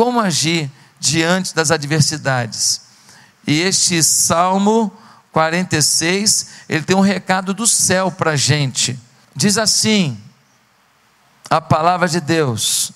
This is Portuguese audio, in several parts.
como agir diante das adversidades. E este Salmo 46, ele tem um recado do céu para a gente. Diz assim: a palavra de Deus.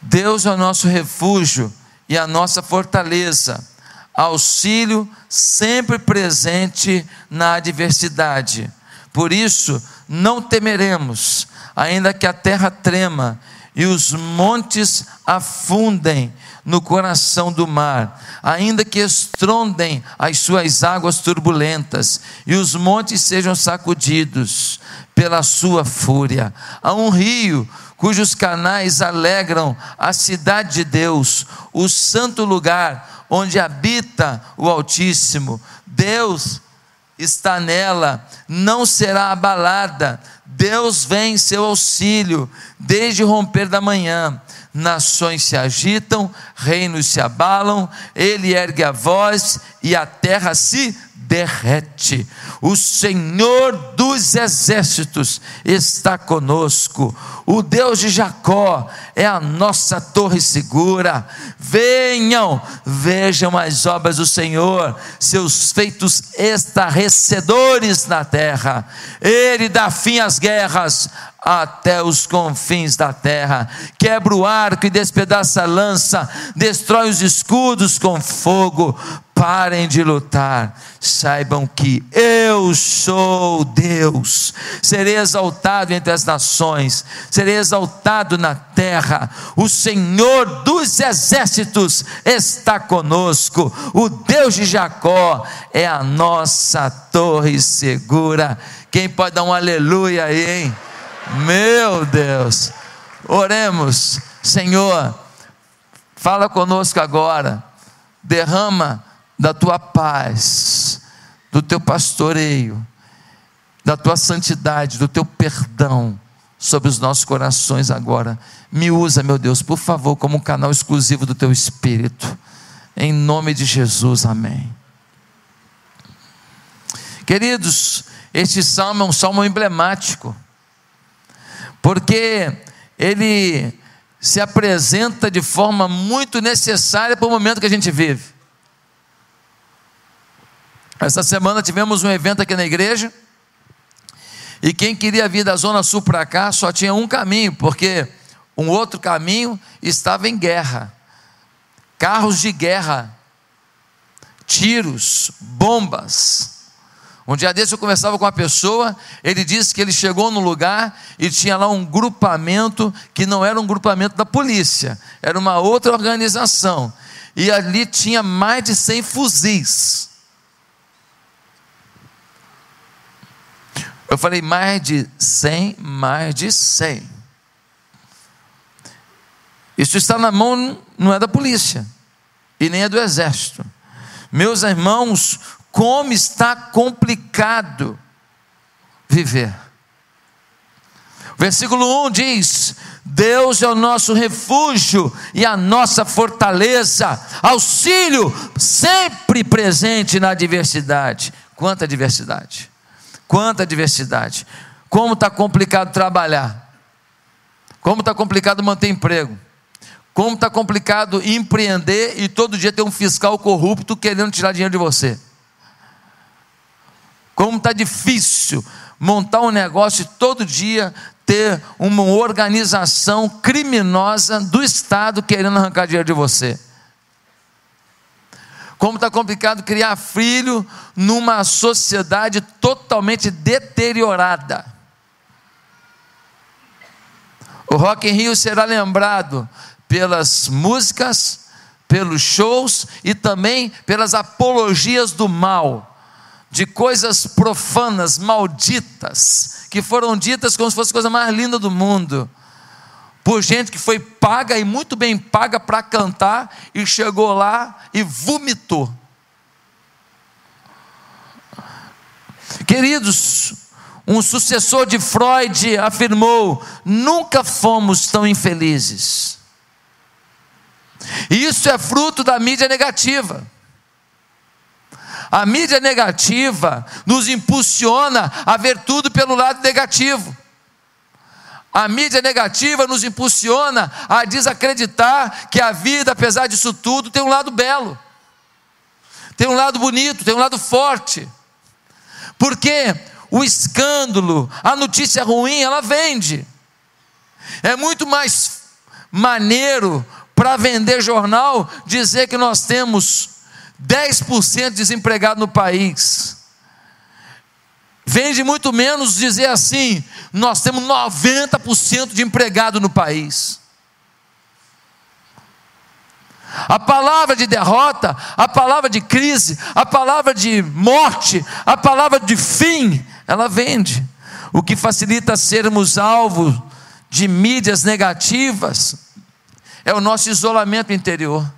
Deus é o nosso refúgio e a nossa fortaleza, auxílio sempre presente na adversidade. Por isso, não temeremos, ainda que a terra trema e os montes afundem no coração do mar, ainda que estrondem as suas águas turbulentas e os montes sejam sacudidos pela sua fúria. Há um rio cujos canais alegram a cidade de Deus, o santo lugar onde habita o Altíssimo. Deus está nela, não será abalada. Deus vem em seu auxílio desde o romper da manhã. Nações se agitam, reinos se abalam, ele ergue a voz e a terra se derrete. O Senhor dos exércitos está conosco. O Deus de Jacó é a nossa torre segura. Venham, vejam as obras do Senhor, seus feitos estarrecedores na terra. Ele dá fim às guerras até os confins da terra. Quebra o arco e despedaça a lança, destrói os escudos com fogo. Parem de lutar, saibam que eu sou Deus. Serei exaltado entre as nações, serei exaltado na terra. O Senhor dos exércitos está conosco. O Deus de Jacó é a nossa torre segura. Quem pode dar um aleluia aí, hein? Meu Deus. Oremos, Senhor, fala conosco agora. Derrama da tua paz, do teu pastoreio, da tua santidade, do teu perdão sobre os nossos corações agora. Me usa, meu Deus, por favor, como um canal exclusivo do teu espírito. Em nome de Jesus, amém. Queridos, este salmo é um salmo emblemático, porque ele se apresenta de forma muito necessária para o momento que a gente vive. Essa semana tivemos um evento aqui na igreja. E quem queria vir da Zona Sul para cá só tinha um caminho, porque um outro caminho estava em guerra. Carros de guerra, tiros, bombas. Um dia desse eu conversava com uma pessoa, ele disse que ele chegou no lugar e tinha lá um grupamento que não era um grupamento da polícia, era uma outra organização. E ali tinha mais de 100 fuzis. Eu falei mais de 100, mais de 100. Isso está na mão, não é da polícia, e nem é do exército. Meus irmãos, como está complicado viver. Versículo 1 diz: Deus é o nosso refúgio e a nossa fortaleza, auxílio sempre presente na adversidade. Quanta adversidade! Quanta diversidade. Como está complicado trabalhar. Como está complicado manter emprego. Como está complicado empreender e todo dia ter um fiscal corrupto querendo tirar dinheiro de você. Como está difícil montar um negócio e todo dia ter uma organização criminosa do Estado querendo arrancar dinheiro de você. Como está complicado criar filho numa sociedade totalmente deteriorada. O Rock in Rio será lembrado pelas músicas, pelos shows e também pelas apologias do mal, de coisas profanas, malditas, que foram ditas como se fosse a coisa mais linda do mundo por gente que foi paga e muito bem paga para cantar e chegou lá e vomitou. Queridos, um sucessor de Freud afirmou: nunca fomos tão infelizes. Isso é fruto da mídia negativa. A mídia negativa nos impulsiona a ver tudo pelo lado negativo A mídia negativa nos impulsiona a desacreditar que a vida, apesar disso tudo, tem um lado belo, tem um lado bonito, tem um lado forte. Porque o escândalo, a notícia ruim, ela vende. É muito mais maneiro para vender jornal dizer que nós temos 10% de desempregado no país. Vende muito menos dizer assim: nós temos 90% de empregado no país. A palavra de derrota, a palavra de crise, a palavra de morte, a palavra de fim, ela vende. O que facilita sermos alvo de mídias negativas é o nosso isolamento interior.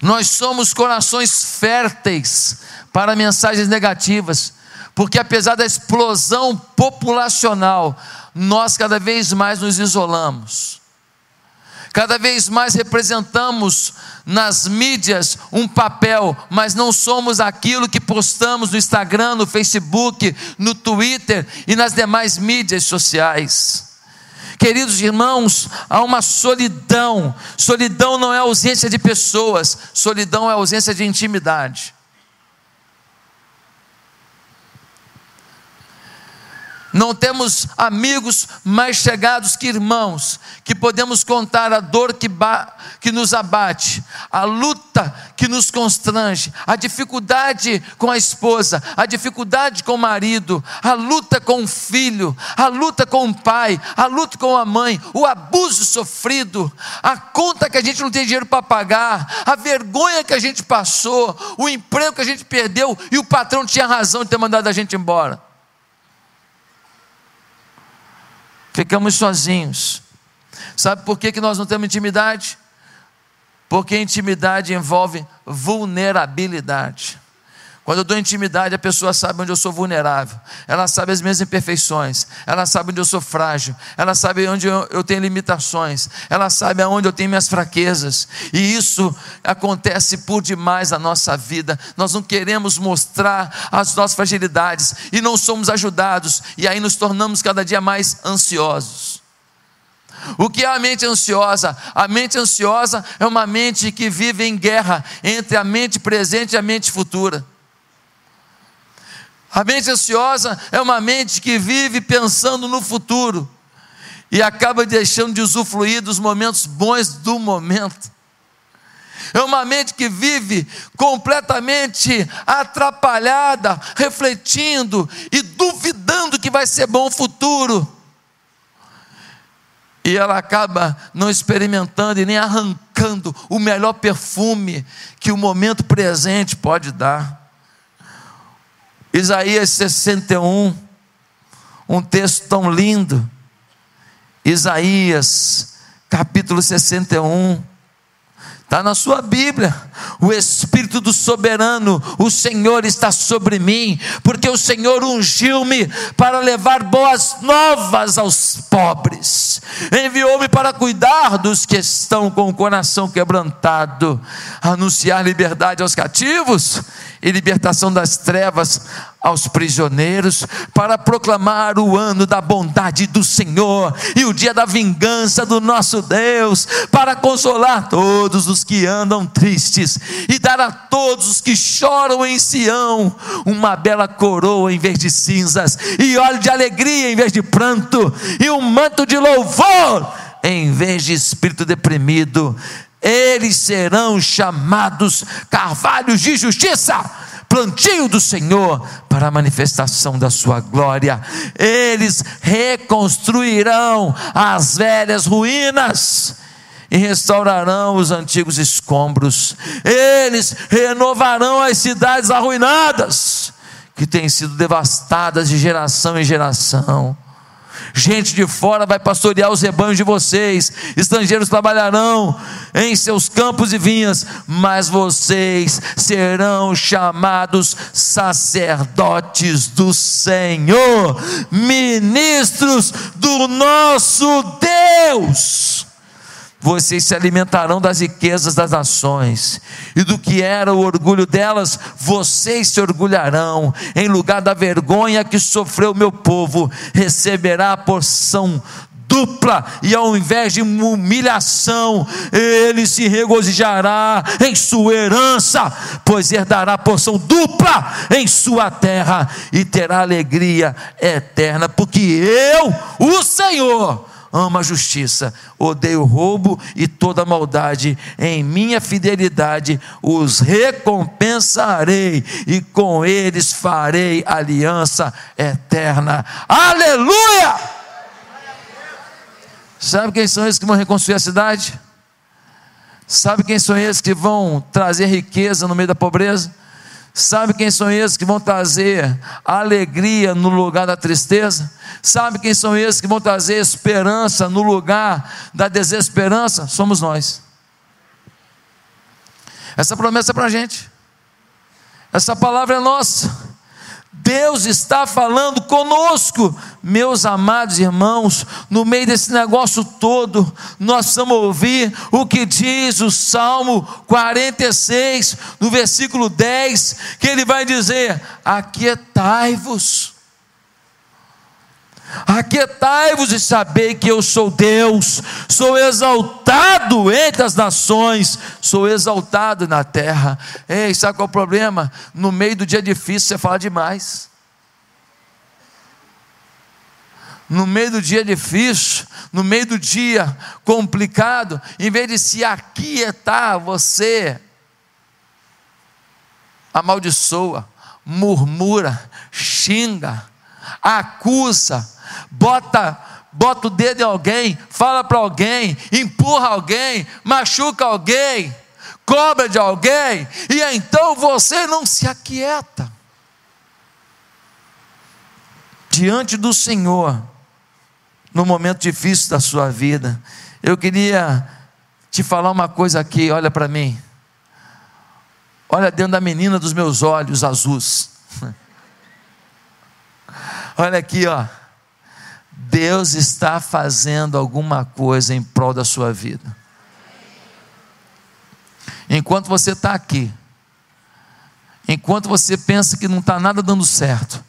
Nós somos corações férteis para mensagens negativas, porque apesar da explosão populacional, nós cada vez mais nos isolamos. Cada vez mais representamos nas mídias um papel, mas não somos aquilo que postamos no Instagram, no Facebook, no Twitter e nas demais mídias sociais. Queridos irmãos, há uma solidão. Solidão não é ausência de pessoas, solidão é ausência de intimidade. Não temos amigos mais chegados que irmãos, que podemos contar a dor que, que nos abate, a luta que nos constrange, a dificuldade com a esposa, a dificuldade com o marido, a luta com o filho, a luta com o pai, a luta com a mãe, o abuso sofrido, a conta que a gente não tem dinheiro para pagar, a vergonha que a gente passou, o emprego que a gente perdeu e o patrão tinha razão de ter mandado a gente embora. Ficamos sozinhos. Sabe por que, que nós não temos intimidade? Porque intimidade envolve vulnerabilidade. Quando eu dou intimidade, a pessoa sabe onde eu sou vulnerável, ela sabe as minhas imperfeições, ela sabe onde eu sou frágil, ela sabe onde eu, tenho limitações, ela sabe aonde eu tenho minhas fraquezas, e isso acontece por demais na nossa vida. Nós não queremos mostrar as nossas fragilidades e não somos ajudados, e aí nos tornamos cada dia mais ansiosos. O que é a mente ansiosa? A mente ansiosa é uma mente que vive em guerra entre a mente presente e a mente futura. A mente ansiosa é uma mente que vive pensando no futuro e acaba deixando de usufruir dos momentos bons do momento. É uma mente que vive completamente atrapalhada, refletindo e duvidando que vai ser bom o futuro. E ela acaba não experimentando e nem arrancando o melhor perfume que o momento presente pode dar. Isaías 61, um texto tão lindo. Isaías, capítulo 61. Está na sua Bíblia. O Espírito do Soberano, o Senhor está sobre mim, porque o Senhor ungiu-me para levar boas novas aos pobres, enviou-me para cuidar dos que estão com o coração quebrantado, anunciar liberdade aos cativos e libertação das trevas aos prisioneiros, para proclamar o ano da bondade do Senhor e o dia da vingança do nosso Deus, para consolar todos os que andam tristes e dar a todos os que choram em Sião uma bela coroa em vez de cinzas, e óleo de alegria em vez de pranto, e um manto de louvor em vez de espírito deprimido. Eles serão chamados carvalhos de justiça, plantio do Senhor para a manifestação da sua glória. Eles reconstruirão as velhas ruínas e restaurarão os antigos escombros. Eles renovarão as cidades arruinadas que têm sido devastadas de geração em geração gente de fora vai pastorear os rebanhos de vocês, estrangeiros trabalharão em seus campos e vinhas, mas vocês serão chamados sacerdotes do Senhor, ministros do nosso Deus. Vocês se alimentarão das riquezas das nações, e do que era o orgulho delas, vocês se orgulharão, em lugar da vergonha que sofreu meu povo, receberá a porção dupla, e ao invés de humilhação, ele se regozijará em sua herança, pois herdará porção dupla em sua terra e terá alegria eterna, porque eu, o Senhor, amo a justiça, odeio o roubo e toda maldade, em minha fidelidade os recompensarei e com eles farei aliança eterna. Aleluia! Sabe quem são esses que vão reconstruir a cidade? Sabe quem são esses que vão trazer riqueza no meio da pobreza? Sabe quem são esses que vão trazer alegria no lugar da tristeza? Sabe quem são esses que vão trazer esperança no lugar da desesperança? Somos nós. Essa promessa é para a gente. Essa palavra é nossa. Deus está falando conosco, meus amados irmãos, no meio desse negócio todo, nós precisamos ouvir o que diz o Salmo 46, no versículo 10, que ele vai dizer: Aquietai-vos Aquietai-vos e sabei que eu sou Deus, sou exaltado entre as nações, sou exaltado na terra. Ei, sabe qual é o problema? No meio do dia difícil você fala demais. No meio do dia difícil, no meio do dia complicado, em vez de se aquietar, você amaldiçoa, murmura, xinga, acusa, bota bota o dedo em alguém, fala para alguém, empurra alguém, machuca alguém, cobra de alguém, e então você não se aquieta. Diante do Senhor, no momento difícil da sua vida, eu queria te falar uma coisa aqui, olha para mim. Olha dentro da menina dos meus olhos azuis. Olha aqui, ó. Deus está fazendo alguma coisa em prol da sua vida. Enquanto você está aqui, enquanto você pensa que não está nada dando certo,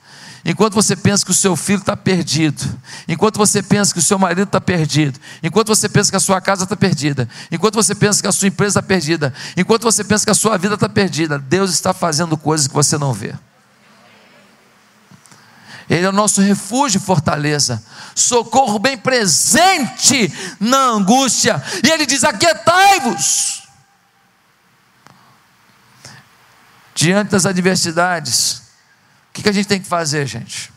enquanto você pensa que o seu filho está perdido, enquanto você pensa que o seu marido está perdido, enquanto você pensa que a sua casa está perdida, enquanto você pensa que a sua empresa está perdida, enquanto você pensa que a sua vida está perdida, Deus está fazendo coisas que você não vê. Ele é o nosso refúgio e fortaleza, socorro bem presente na angústia. E ele diz: Aquietai-vos. Diante das adversidades, o que a gente tem que fazer, gente?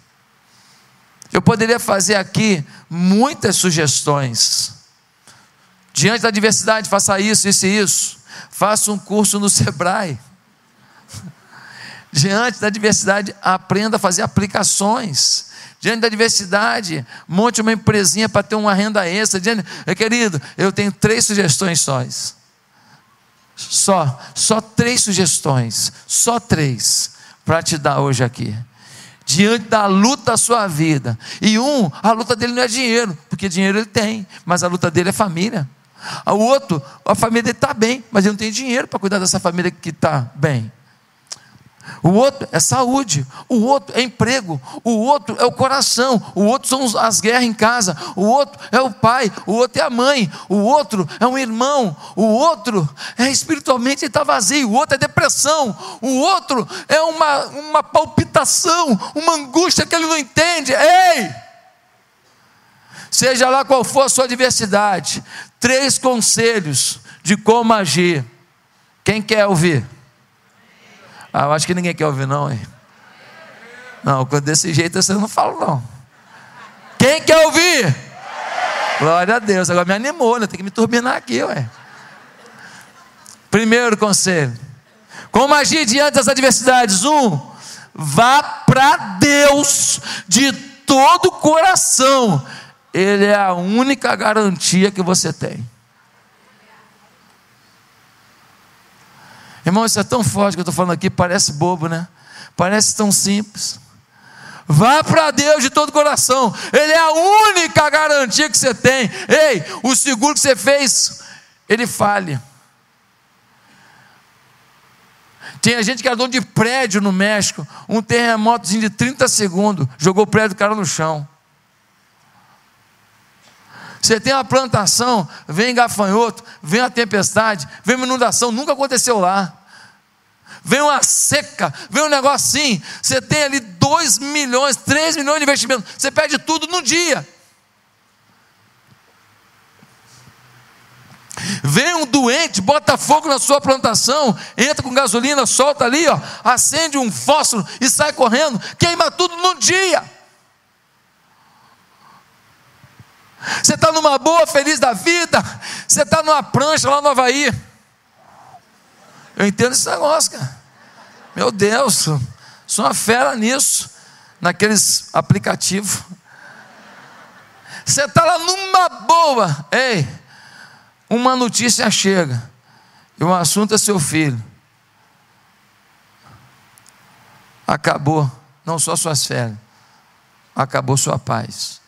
Eu poderia fazer aqui muitas sugestões. Diante da adversidade, faça isso, isso e isso. Faça um curso no Sebrae Diante da adversidade, aprenda a fazer aplicações. Diante da adversidade, monte uma empresinha para ter uma renda extra. Diante, querido, eu tenho três sugestões só. Só, só três sugestões, só três, para te dar hoje aqui. Diante da luta da sua vida. E um, a luta dele não é dinheiro, porque dinheiro ele tem, mas a luta dele é família. O outro, a família dele está bem, mas ele não tem dinheiro para cuidar dessa família que está bem. O outro é saúde, o outro é emprego, o outro é o coração, o outro são as guerras em casa, o outro é o pai, o outro é a mãe, o outro é um irmão, o outro é espiritualmente está vazio, o outro é depressão, o outro é uma, uma palpitação, uma angústia que ele não entende. Ei! Seja lá qual for a sua adversidade, três conselhos de como agir. Quem quer ouvir? Ah, acho que ninguém quer ouvir, não, hein? Não, desse jeito você não fala, não. Quem quer ouvir? Glória a Deus. Agora me animou, né? Tem que me turbinar aqui, ué. Primeiro conselho. Como agir diante das adversidades? Um, vá para Deus de todo o coração. Ele é a única garantia que você tem. Irmão, isso é tão forte que eu estou falando aqui, parece bobo, né? Parece tão simples. Vá para Deus de todo o coração. Ele é a única garantia que você tem. Ei, o seguro que você fez, ele falha. Tinha gente que era dono de prédio no México, um terremotozinho de 30 segundos, jogou o prédio do cara no chão. Você tem uma plantação, vem gafanhoto, vem a tempestade, vem uma inundação, nunca aconteceu lá. Vem uma seca, vem um negócio assim. Você tem ali 2 milhões, 3 milhões de investimento. Você perde tudo no dia. Vem um doente, bota fogo na sua plantação, entra com gasolina, solta ali, ó, acende um fósforo e sai correndo, queima tudo num dia. Você está numa boa, feliz da vida, você está numa prancha lá no Havaí. Eu entendo esse negócio, cara. Meu Deus, sou uma fera nisso, naqueles aplicativos. Você está lá numa boa, ei, uma notícia chega, e o assunto é seu filho. Acabou, não só suas férias, acabou sua paz.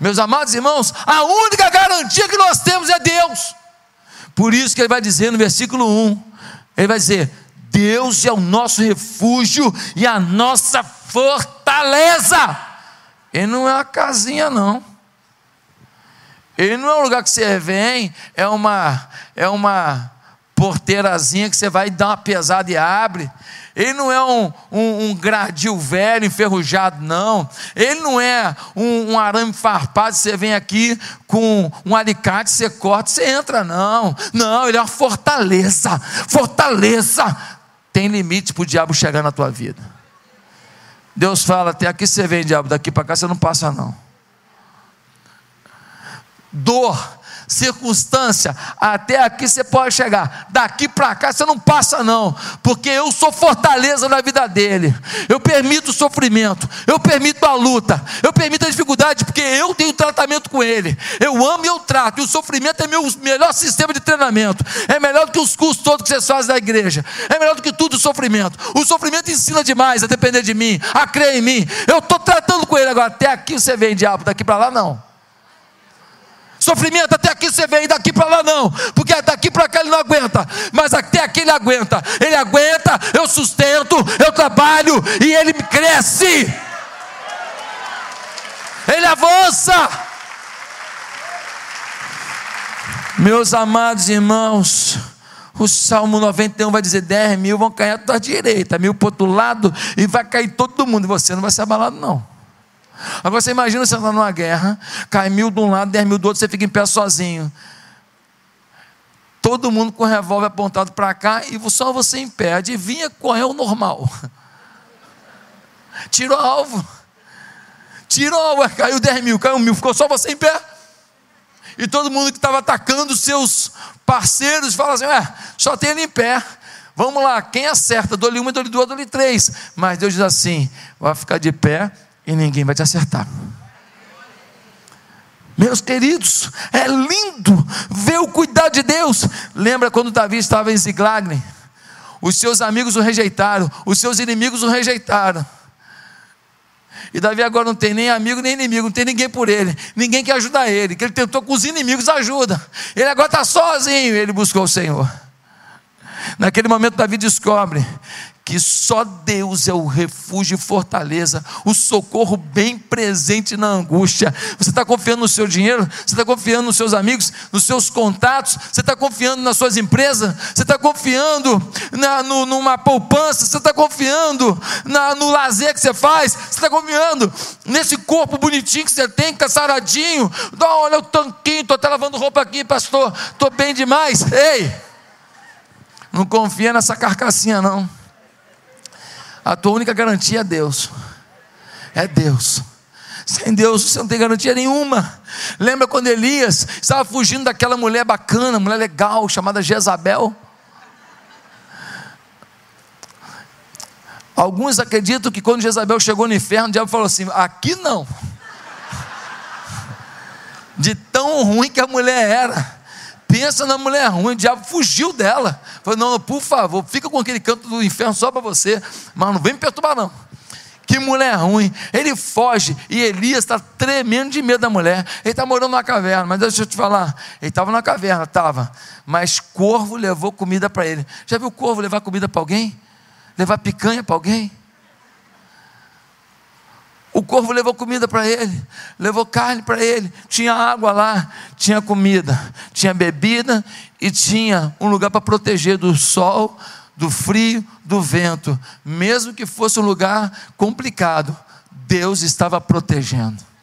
Meus amados irmãos, a única garantia que nós temos é Deus. Por isso que ele vai dizer no versículo 1, ele vai dizer: Deus é o nosso refúgio e a nossa fortaleza. Ele não é uma casinha, não. Ele não é um lugar que você vem, é uma, é uma porteirazinha que você vai dar uma pesada e abre. Ele não é um, um, um gradil velho, enferrujado, não. Ele não é um, um arame farpado, você vem aqui com um alicate, você corta, você entra, não. Não, ele é uma fortaleza. Fortaleza. Tem limite para o diabo chegar na tua vida. Deus fala: até aqui você vem, diabo, daqui para cá você não passa, não. Dor circunstância, até aqui você pode chegar, daqui para cá você não passa, não, porque eu sou fortaleza na vida dele. Eu permito o sofrimento, eu permito a luta, eu permito a dificuldade, porque eu tenho tratamento com ele. Eu amo e eu trato, e o sofrimento é meu melhor sistema de treinamento, é melhor do que os cursos todos que vocês fazem da igreja, é melhor do que tudo o sofrimento. O sofrimento ensina demais a depender de mim, a crer em mim. Eu estou tratando com ele agora, até aqui você vem, diabo, daqui para lá não. Sofrimento até aqui você vem, daqui para lá não, porque daqui para cá ele não aguenta, mas até aqui ele aguenta. Ele aguenta, eu sustento, eu trabalho e ele cresce. Ele avança. Meus amados irmãos, o Salmo 91 vai dizer: 10 mil vão cair à tua direita, mil para o outro lado, e vai cair todo mundo, e você não vai ser abalado, não. Agora você imagina você estar numa guerra, cai mil de um lado, dez mil do outro, você fica em pé sozinho. Todo mundo com o revólver apontado para cá e só você em pé. Adivinha qual é o normal? Tirou alvo. Tirou alvo, caiu 10 mil, caiu mil, ficou só você em pé. E todo mundo que estava atacando seus parceiros fala assim: Ué, só tem ele em pé. Vamos lá, quem acerta? Dou-lhe uma, dou-lhe duas, dou-lhe três. Mas Deus diz assim: vai ficar de pé e ninguém vai te acertar. Meus queridos, é lindo ver o cuidado de Deus. Lembra quando Davi estava em Ziglag? Os seus amigos o rejeitaram, os seus inimigos o rejeitaram. E Davi agora não tem nem amigo nem inimigo, não tem ninguém por ele, ninguém que ajuda ele, que ele tentou com os inimigos ajuda. Ele agora está sozinho, ele buscou o Senhor. Naquele momento, Davi descobre que só Deus é o refúgio e fortaleza, o socorro bem presente na angústia. Você está confiando no seu dinheiro? Você está confiando nos seus amigos, nos seus contatos? Você está confiando nas suas empresas? Você está confiando na, no, numa poupança? Você está confiando na, no lazer que você faz? Você está confiando nesse corpo bonitinho que você tem, caçaradinho? Olha o tanquinho, estou até lavando roupa aqui, pastor, estou bem demais. Ei! Não confia nessa carcassinha, não. A tua única garantia é Deus. É Deus. Sem Deus você não tem garantia nenhuma. Lembra quando Elias estava fugindo daquela mulher bacana, mulher legal, chamada Jezabel? Alguns acreditam que quando Jezabel chegou no inferno, o diabo falou assim: aqui não. De tão ruim que a mulher era. Pensa na mulher ruim, o diabo fugiu dela Falei, não, por favor, fica com aquele canto do inferno só para você, mas não vem me perturbar, não. Que mulher ruim. Ele foge e Elias está tremendo de medo da mulher. Ele está morando numa caverna, mas deixa eu te falar. Ele estava na caverna, estava. Mas corvo levou comida para ele. Já viu corvo levar comida para alguém? Levar picanha para alguém? O corvo levou comida para ele, levou carne para ele, tinha água lá, tinha comida, tinha bebida e tinha um lugar para proteger do sol, do frio, do vento. Mesmo que fosse um lugar complicado, Deus estava protegendo.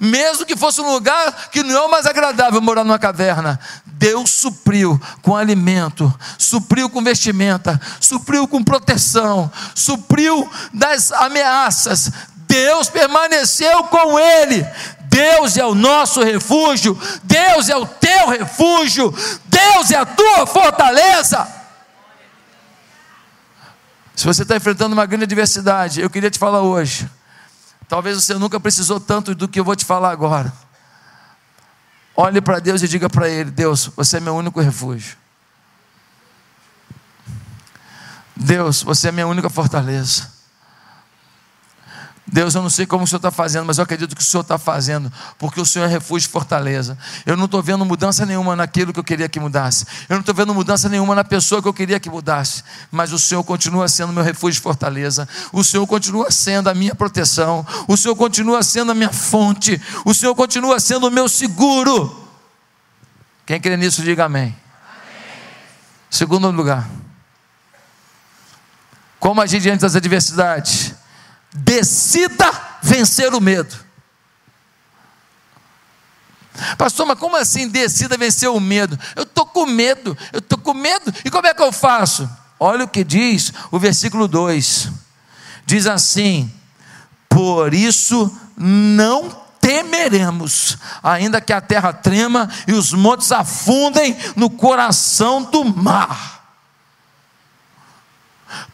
Mesmo que fosse um lugar que não é o mais agradável morar numa caverna, Deus supriu com alimento, supriu com vestimenta, supriu com proteção, supriu das ameaças. Deus permaneceu com ele. Deus é o nosso refúgio, Deus é o teu refúgio, Deus é a tua fortaleza. Se você está enfrentando uma grande adversidade, eu queria te falar hoje Talvez você nunca precisou tanto do que eu vou te falar agora. Olhe para Deus e diga para Ele: Deus, você é meu único refúgio. Deus, você é minha única fortaleza. Deus, eu não sei como o Senhor está fazendo, mas eu acredito que o Senhor está fazendo, porque o Senhor é refúgio e fortaleza. Eu não estou vendo mudança nenhuma naquilo que eu queria que mudasse. Eu não estou vendo mudança nenhuma na pessoa que eu queria que mudasse. Mas o Senhor continua sendo meu refúgio e fortaleza. O Senhor continua sendo a minha proteção. O Senhor continua sendo a minha fonte. O Senhor continua sendo o meu seguro. Quem crê nisso, diga amém. amém. Segundo lugar. Como agir diante das adversidades? Decida vencer o medo. Pastor, mas como assim decida vencer o medo? Eu estou com medo, eu estou com medo, e como é que eu faço? Olha o que diz o versículo 2: diz assim: Por isso não temeremos, ainda que a terra trema e os montes afundem no coração do mar.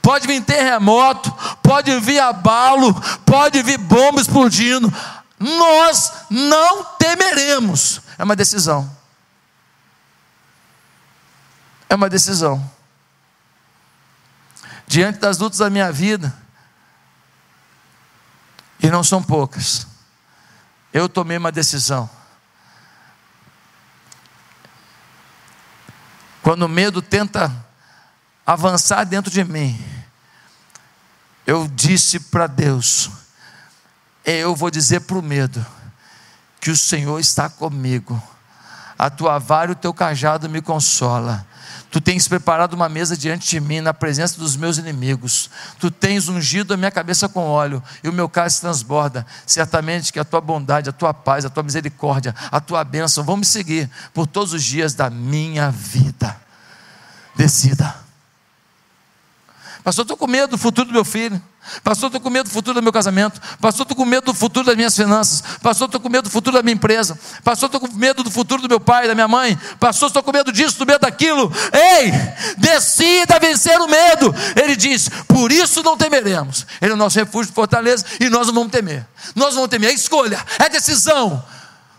Pode vir terremoto, pode vir abalo, pode vir bomba explodindo. Nós não temeremos. É uma decisão. É uma decisão. Diante das lutas da minha vida, e não são poucas, eu tomei uma decisão. Quando o medo tenta avançar dentro de mim, eu disse para Deus: eu vou dizer para o medo, que o Senhor está comigo, a tua vara e o teu cajado me consola. Tu tens preparado uma mesa diante de mim, na presença dos meus inimigos. Tu tens ungido a minha cabeça com óleo, e o meu cálice transborda. Certamente que a tua bondade, a tua paz, a tua misericórdia, a tua bênção vão me seguir por todos os dias da minha vida. Decida. Pastor, estou com medo do futuro do meu filho. Pastor, estou com medo do futuro do meu casamento. Pastor, estou com medo do futuro das minhas finanças. Pastor, estou com medo do futuro da minha empresa. Pastor, estou com medo do futuro do meu pai, da minha mãe. Pastor, estou com medo disso, do medo daquilo. Ei, decida vencer o medo. Ele diz: por isso não temeremos. Ele é o nosso refúgio de fortaleza e nós não vamos temer. Nós não vamos temer. É escolha, é decisão.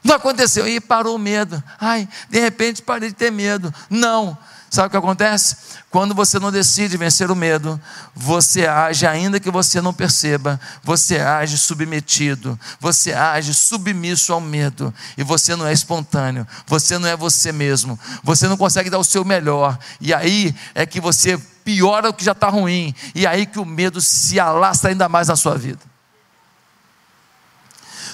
Não aconteceu. E parou o medo. Ai, de repente parei de ter medo. Não. Sabe o que acontece? Quando você não decide vencer o medo, você age ainda que você não perceba, você age submetido, você age submisso ao medo, e você não é espontâneo, você não é você mesmo, você não consegue dar o seu melhor, e aí é que você piora o que já está ruim, e aí que o medo se alastra ainda mais na sua vida.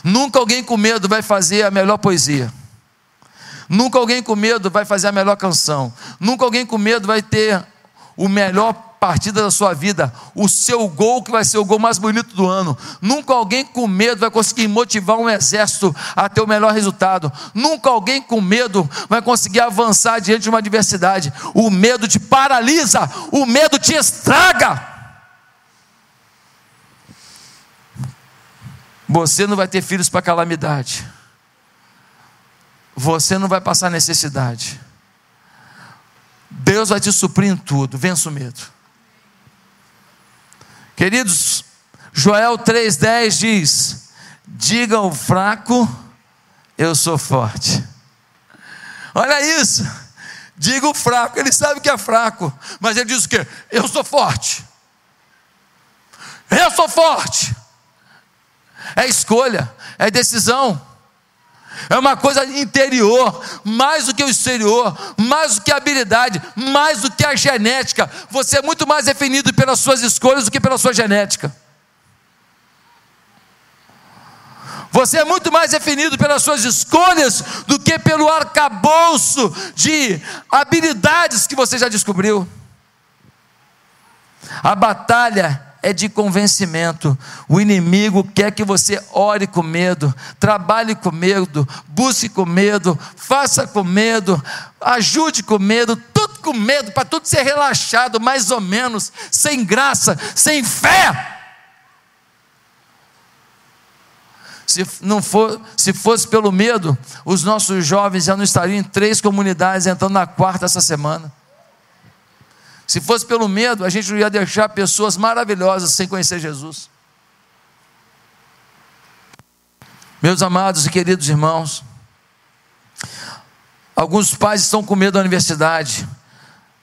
Nunca alguém com medo vai fazer a melhor poesia. Nunca alguém com medo vai fazer a melhor canção. Nunca alguém com medo vai ter o melhor partida da sua vida, o seu gol que vai ser o gol mais bonito do ano. Nunca alguém com medo vai conseguir motivar um exército a ter o melhor resultado. Nunca alguém com medo vai conseguir avançar diante de uma adversidade. O medo te paralisa, o medo te estraga. Você não vai ter filhos para calamidade você não vai passar necessidade. Deus vai te suprir em tudo. Vença o medo. Queridos, Joel 3,10 diz: Diga ao fraco, eu sou forte. Olha isso. Diga o fraco, ele sabe que é fraco, mas ele diz o quê? Eu sou forte. Eu sou forte. É escolha, é decisão. É uma coisa interior, mais do que o exterior, mais do que a habilidade, mais do que a genética. Você é muito mais definido pelas suas escolhas do que pela sua genética. Você é muito mais definido pelas suas escolhas do que pelo arcabouço de habilidades que você já descobriu. A batalha é de convencimento. O inimigo quer que você ore com medo, trabalhe com medo, busque com medo, faça com medo, ajude com medo, tudo com medo, para tudo ser relaxado, mais ou menos, sem graça, sem fé. Se, não for, se fosse pelo medo, os nossos jovens já não estariam em três comunidades, entrando na quarta essa semana. Se fosse pelo medo, a gente não ia deixar pessoas maravilhosas sem conhecer Jesus. Meus amados e queridos irmãos, alguns pais estão com medo da universidade,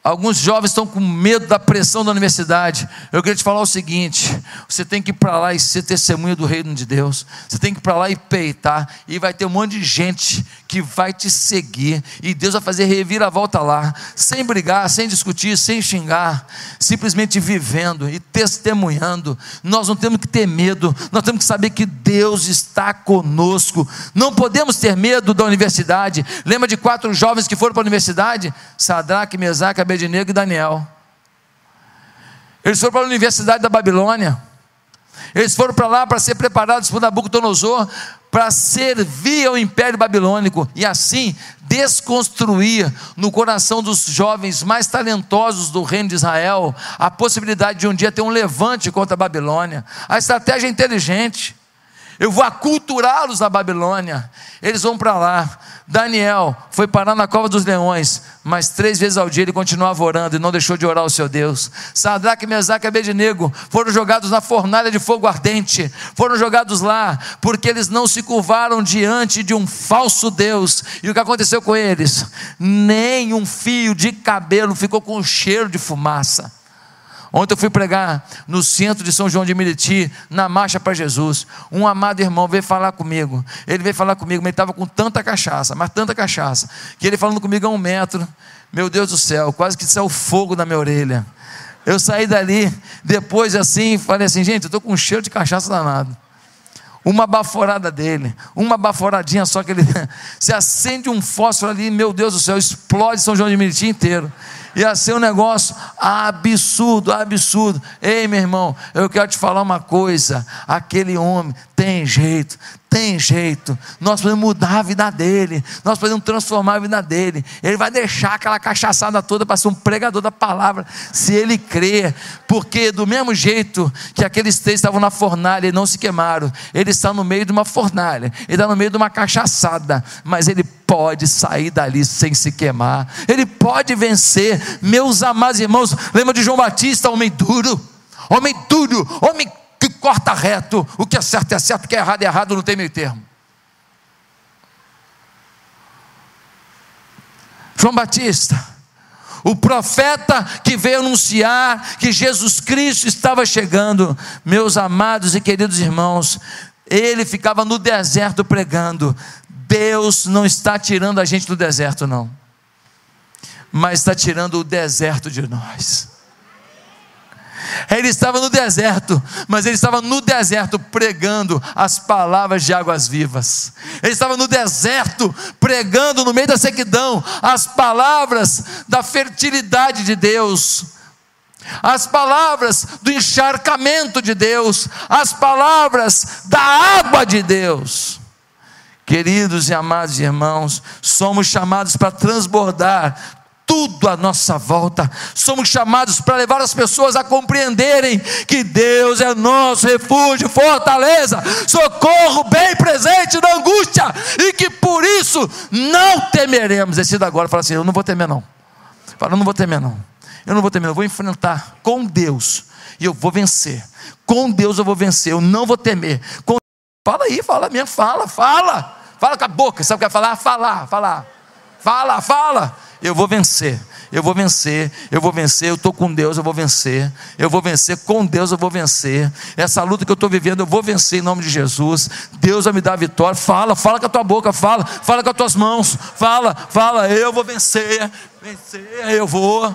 Alguns jovens estão com medo da pressão da universidade. Eu queria te falar o seguinte: você tem que ir para lá e ser testemunha do reino de Deus. Você tem que ir para lá e peitar. E vai ter um monte de gente que vai te seguir. E Deus vai fazer reviravolta lá. Sem brigar, sem discutir, sem xingar. Simplesmente vivendo e testemunhando. Nós não temos que ter medo. Nós temos que saber que Deus está conosco. Não podemos ter medo da universidade. Lembra de quatro jovens que foram para a universidade? Sadraque, Mesaque, Abednego e Daniel. Eles foram para a Universidade da Babilônia. Eles foram para lá para ser preparados por Nabucodonosor para servir ao Império Babilônico e assim desconstruir no coração dos jovens mais talentosos do reino de Israel a possibilidade de um dia ter um levante contra a Babilônia. A estratégia é inteligente. Eu vou aculturá-los na Babilônia. Eles vão para lá. Daniel foi parar na cova dos leões, mas três vezes ao dia ele continuava orando e não deixou de orar ao seu Deus. Sadraque, Mesaque e Abednego foram jogados na fornalha de fogo ardente, foram jogados lá porque eles não se curvaram diante de um falso Deus. E o que aconteceu com eles? Nem um fio de cabelo ficou com cheiro de fumaça. Ontem eu fui pregar no centro de São João de Meriti, na marcha para Jesus. Um amado irmão veio falar comigo. Ele veio falar comigo, mas ele estava com tanta cachaça, mas tanta cachaça, que ele falando comigo a um metro. Meu Deus do céu, quase que saiu fogo na minha orelha. Eu saí dali, depois assim, falei assim, gente, eu estou com um cheiro de cachaça danado. Uma baforada dele, uma baforadinha só que ele. Se acende um fósforo ali, meu Deus do céu, explode São João de Meriti inteiro ia ser um negócio absurdo, absurdo. Ei, meu irmão, eu quero te falar uma coisa: aquele homem tem jeito, tem jeito. Nós podemos mudar a vida dele, nós podemos transformar a vida dele. Ele vai deixar aquela cachaçada toda para ser um pregador da palavra, se ele crer, porque do mesmo jeito que aqueles três estavam na fornalha e não se queimaram, ele está no meio de uma fornalha, ele está no meio de uma cachaçada, mas ele pode sair dali sem se queimar, ele pode vencer. Meus amados irmãos, lembra de João Batista, homem duro, homem duro, homem corta reto, o que é certo é certo, o que é errado é errado, não tem meio termo. João Batista, o profeta que veio anunciar que Jesus Cristo estava chegando, meus amados e queridos irmãos, ele ficava no deserto pregando: Deus não está tirando a gente do deserto, não, mas está tirando o deserto de nós. Ele estava no deserto, mas ele estava no deserto pregando as palavras de águas vivas. Ele estava no deserto pregando no meio da sequidão as palavras da fertilidade de Deus. As palavras do encharcamento de Deus, as palavras da água de Deus. Queridos e amados irmãos, somos chamados para transbordar tudo à nossa volta. Somos chamados para levar as pessoas a compreenderem que Deus é nosso refúgio, fortaleza, socorro bem presente na angústia e que por isso não temeremos. Decida agora, fala assim: Eu não vou temer, não. Fala, eu não vou temer, não. Eu não vou temer, eu vou enfrentar com Deus e eu vou vencer. Com Deus eu vou vencer, eu não vou temer. Com... Fala aí, fala minha, fala, fala. Fala com a boca, sabe o que é falar? Falar, falar. Fala, fala. Eu vou vencer, eu vou vencer, eu vou vencer. Eu estou com Deus, eu vou vencer. Eu vou vencer, com Deus eu vou vencer. Essa luta que eu estou vivendo, eu vou vencer em nome de Jesus. Deus vai me dar a vitória. Fala, fala com a tua boca, fala, fala com as tuas mãos. Fala, fala, eu vou vencer, vencer, eu vou.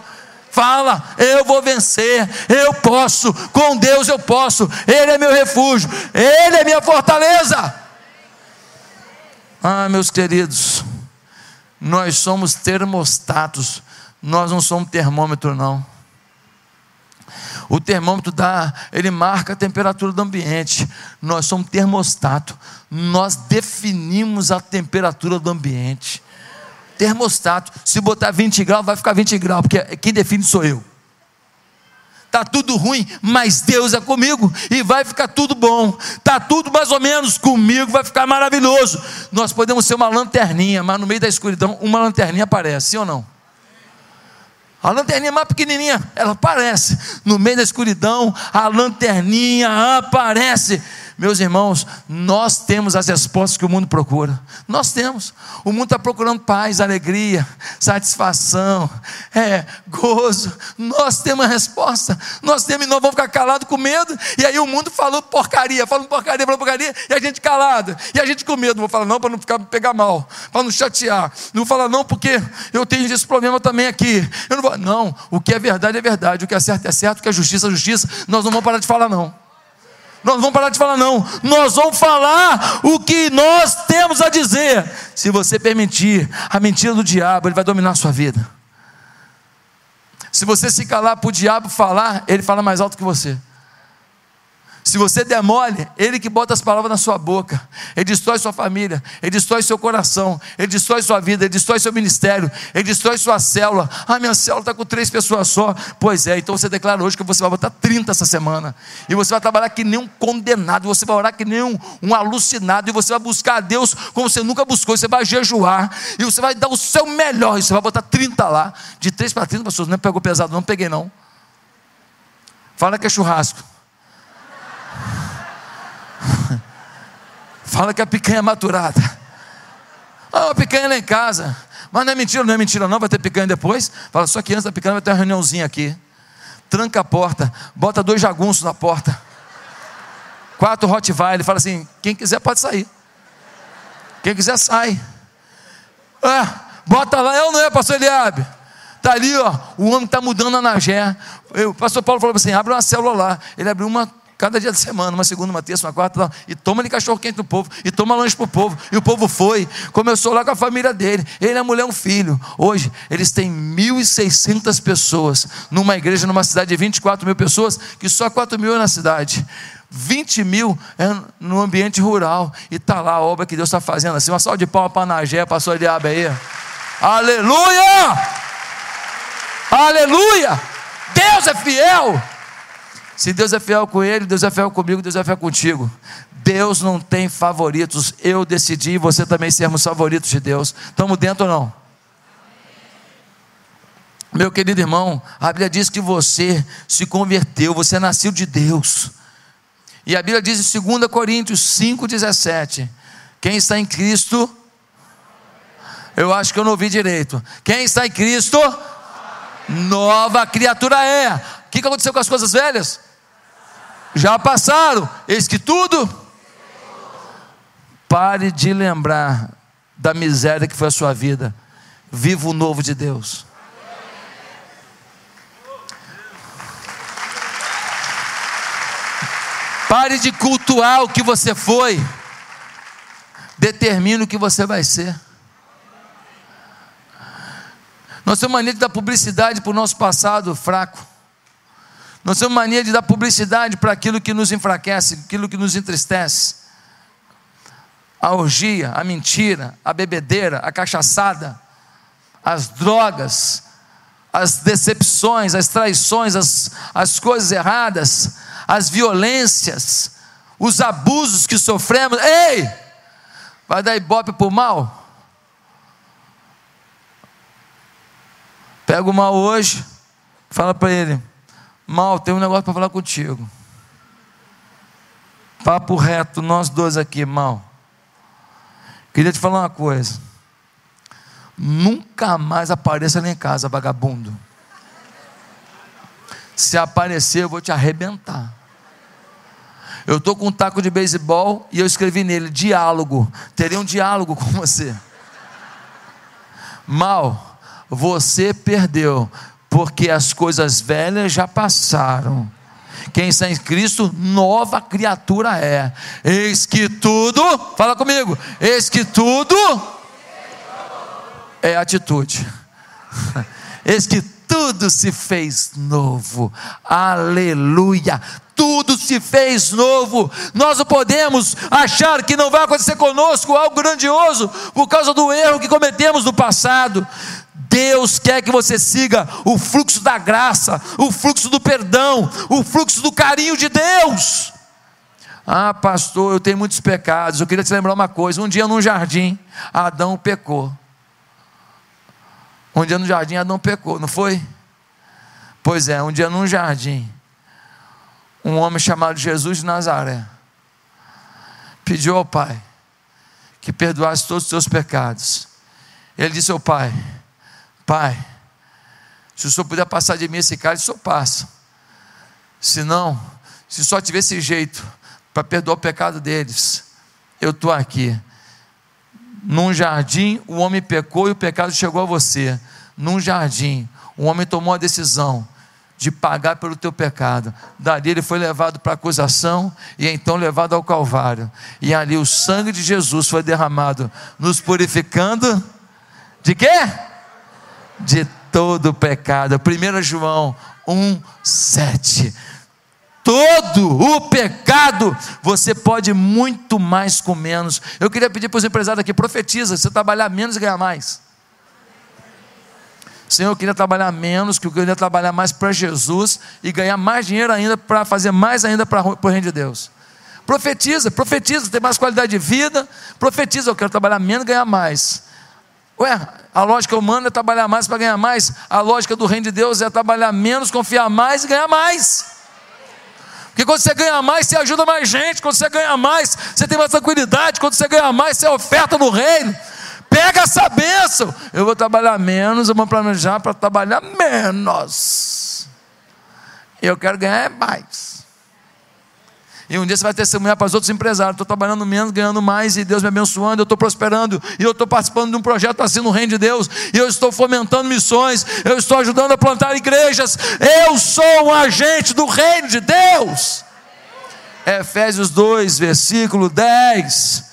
Fala, eu vou vencer, eu posso, com Deus eu posso, Ele é meu refúgio, Ele é minha fortaleza. Ah, meus queridos, nós somos termostatos, nós não somos termômetro, não. O termômetro dá, ele marca a temperatura do ambiente. Nós somos termostato. Nós definimos a temperatura do ambiente. Termostato. Se botar 20 graus, vai ficar 20 graus, porque quem define sou eu está tudo ruim, mas Deus é comigo e vai ficar tudo bom. Está tudo mais ou menos comigo, vai ficar maravilhoso. Nós podemos ser uma lanterninha, mas no meio da escuridão, uma lanterninha aparece, sim ou não? A lanterninha mais pequenininha, ela aparece. No meio da escuridão, a lanterninha aparece. Meus irmãos, nós temos as respostas que o mundo procura. Nós temos. O mundo está procurando paz, alegria, satisfação, é, gozo. Nós temos a resposta. Nós temos e nós vamos ficar calados com medo. E aí o mundo falou porcaria, falando porcaria, falando porcaria, e a gente calado. E a gente com medo. Não vou falar não para não ficar, pegar mal, para não chatear. Não vou falar não porque eu tenho esse problema também aqui. Eu não vou. Não, o que é verdade é verdade, o que é certo é certo, o que é justiça é justiça. Nós não vamos parar de falar não. Nós não vamos parar de falar, não. Nós vamos falar o que nós temos a dizer. Se você permitir a mentira do diabo, ele vai dominar a sua vida. Se você se calar para o diabo falar, ele fala mais alto que você. Se você demole, ele que bota as palavras na sua boca, ele destrói sua família, ele destrói seu coração, ele destrói sua vida, ele destrói seu ministério, ele destrói sua célula. Ah, minha célula está com três pessoas só. Pois é, então você declara hoje que você vai botar 30 essa semana, e você vai trabalhar que nem um condenado, você vai orar que nem um, um alucinado, e você vai buscar a Deus como você nunca buscou, você vai jejuar, e você vai dar o seu melhor, e você vai botar 30 lá, de 3 para 30 pessoas. Não pegou pesado, não peguei não. Fala que é churrasco. Fala que a picanha é maturada. Ah, a picanha lá em casa. Mas não é mentira, não é mentira, não. Vai ter picanha depois. Fala, só que antes da picanha vai ter uma reuniãozinha aqui. Tranca a porta, bota dois jagunços na porta. Quatro Rottweiler. Fala assim: quem quiser pode sair. Quem quiser sai. Ah, bota lá, eu não é, pastor Eliabe. Está ali, ó, o homem está mudando a Nagé. O pastor Paulo falou assim: abre uma célula lá. Ele abriu uma cada dia da semana, uma segunda, uma terça, uma quarta, e toma ali cachorro quente no povo, e toma lanche para o povo, e o povo foi, começou lá com a família dele, ele, a mulher, um filho. Hoje, eles têm 1.600 pessoas, numa igreja, numa cidade de 24 mil pessoas, que só 4 mil é na cidade. 20 mil é no ambiente rural, e está lá a obra que Deus está fazendo assim. Uma salva de palma para Nagé, pastor Diabo aí. Aleluia! Aleluia! Deus é fiel! Se Deus é fiel com ele, Deus é fiel comigo, Deus é fiel contigo. Deus não tem favoritos. Eu decidi e você também sermos favoritos de Deus. Estamos dentro ou não? Meu querido irmão, a Bíblia diz que você se converteu, você nasceu de Deus. E a Bíblia diz em 2 Coríntios 5,17: Quem está em Cristo, eu acho que eu não ouvi direito. Quem está em Cristo, nova criatura é. O que aconteceu com as coisas velhas? Já passaram, eis que tudo. Pare de lembrar da miséria que foi a sua vida. Viva o novo de Deus. Pare de cultuar o que você foi. Determine o que você vai ser. Nós temos mania dar publicidade para o nosso passado fraco. Nós temos mania de dar publicidade para aquilo que nos enfraquece, aquilo que nos entristece. A orgia, a mentira, a bebedeira, a cachaçada, as drogas, as decepções, as traições, as, as coisas erradas, as violências, os abusos que sofremos. Ei! Vai dar ibope por mal? Pega o mal hoje, fala para ele Mal, tem um negócio para falar contigo. Papo reto, nós dois aqui, mal. Queria te falar uma coisa. nunca mais apareça lá em casa, vagabundo. Se aparecer, eu vou te arrebentar. Eu estou com um taco de beisebol e eu escrevi nele: diálogo. Teria um diálogo com você. Mal, você perdeu, porque as coisas velhas já passaram. Quem está em Cristo, nova criatura é. Eis que tudo, fala comigo, eis que tudo é atitude. Eis que tudo se fez novo. Aleluia tudo se fez novo. Nós não podemos achar que não vai acontecer conosco algo grandioso por causa do erro que cometemos no passado. Deus quer que você siga o fluxo da graça, o fluxo do perdão, o fluxo do carinho de Deus. Ah, pastor, eu tenho muitos pecados. Eu queria te lembrar uma coisa: um dia num jardim, Adão pecou. Um dia no jardim, Adão pecou, não foi? Pois é, um dia num jardim, um homem chamado Jesus de Nazaré pediu ao Pai que perdoasse todos os seus pecados. Ele disse ao Pai: Pai, se o Senhor puder passar de mim esse cálice, o Senhor passa. Se não, se só tivesse jeito para perdoar o pecado deles, eu estou aqui. Num jardim, o homem pecou e o pecado chegou a você. Num jardim, o homem tomou a decisão de pagar pelo teu pecado. Dali ele foi levado para a acusação e então levado ao Calvário. E ali o sangue de Jesus foi derramado, nos purificando de quê? De todo pecado. 1 João 1, 7. Todo o pecado você pode muito mais com menos. Eu queria pedir para os empresários aqui: profetiza, você trabalhar menos e ganhar mais. Senhor, eu queria trabalhar menos, que eu queria trabalhar mais para Jesus e ganhar mais dinheiro ainda para fazer mais ainda para o reino de Deus. Profetiza, profetiza, ter mais qualidade de vida. Profetiza, eu quero trabalhar menos e ganhar mais. Ué, a lógica humana é trabalhar mais para ganhar mais. A lógica do reino de Deus é trabalhar menos, confiar mais e ganhar mais. Porque quando você ganha mais, você ajuda mais gente. Quando você ganha mais, você tem mais tranquilidade. Quando você ganha mais, você é oferta no reino. Pega essa bênção. Eu vou trabalhar menos, eu vou planejar para trabalhar menos. Eu quero ganhar mais. E um dia você vai testemunhar para os outros empresários: estou trabalhando menos, ganhando mais, e Deus me abençoando, eu estou prosperando, e eu estou participando de um projeto assim no Reino de Deus, e eu estou fomentando missões, eu estou ajudando a plantar igrejas, eu sou um agente do Reino de Deus. Efésios 2, versículo 10,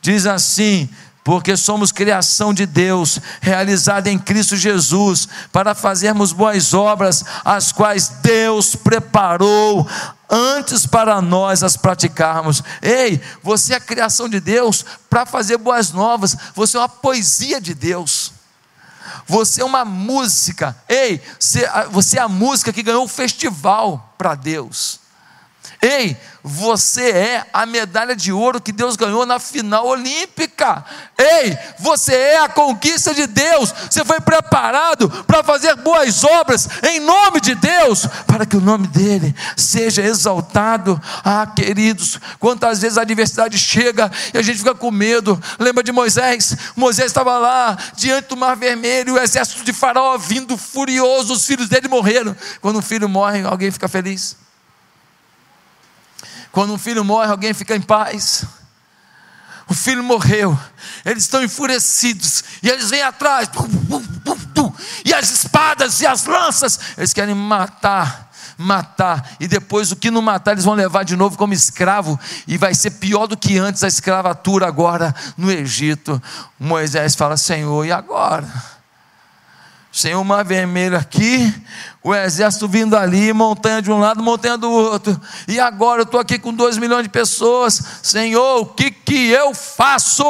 diz assim: porque somos criação de Deus, realizada em Cristo Jesus, para fazermos boas obras, as quais Deus preparou antes para nós as praticarmos. Ei, você é a criação de Deus para fazer boas novas, você é uma poesia de Deus. Você é uma música, ei, você é a música que ganhou o um festival para Deus. Ei, você é a medalha de ouro que Deus ganhou na final olímpica. Ei, você é a conquista de Deus. Você foi preparado para fazer boas obras em nome de Deus, para que o nome dele seja exaltado. Ah, queridos, quantas vezes a adversidade chega e a gente fica com medo. Lembra de Moisés? Moisés estava lá diante do Mar Vermelho, o exército de Faraó vindo furioso, os filhos dele morreram. Quando um filho morre, alguém fica feliz? Quando um filho morre, alguém fica em paz. O filho morreu, eles estão enfurecidos, e eles vêm atrás, e as espadas e as lanças, eles querem matar, matar, e depois o que não matar, eles vão levar de novo como escravo, e vai ser pior do que antes a escravatura agora no Egito. Moisés fala: Senhor, e agora? Senhor, mar vermelho aqui, o exército vindo ali, montanha de um lado, montanha do outro. E agora eu estou aqui com dois milhões de pessoas. Senhor, o que, que eu faço?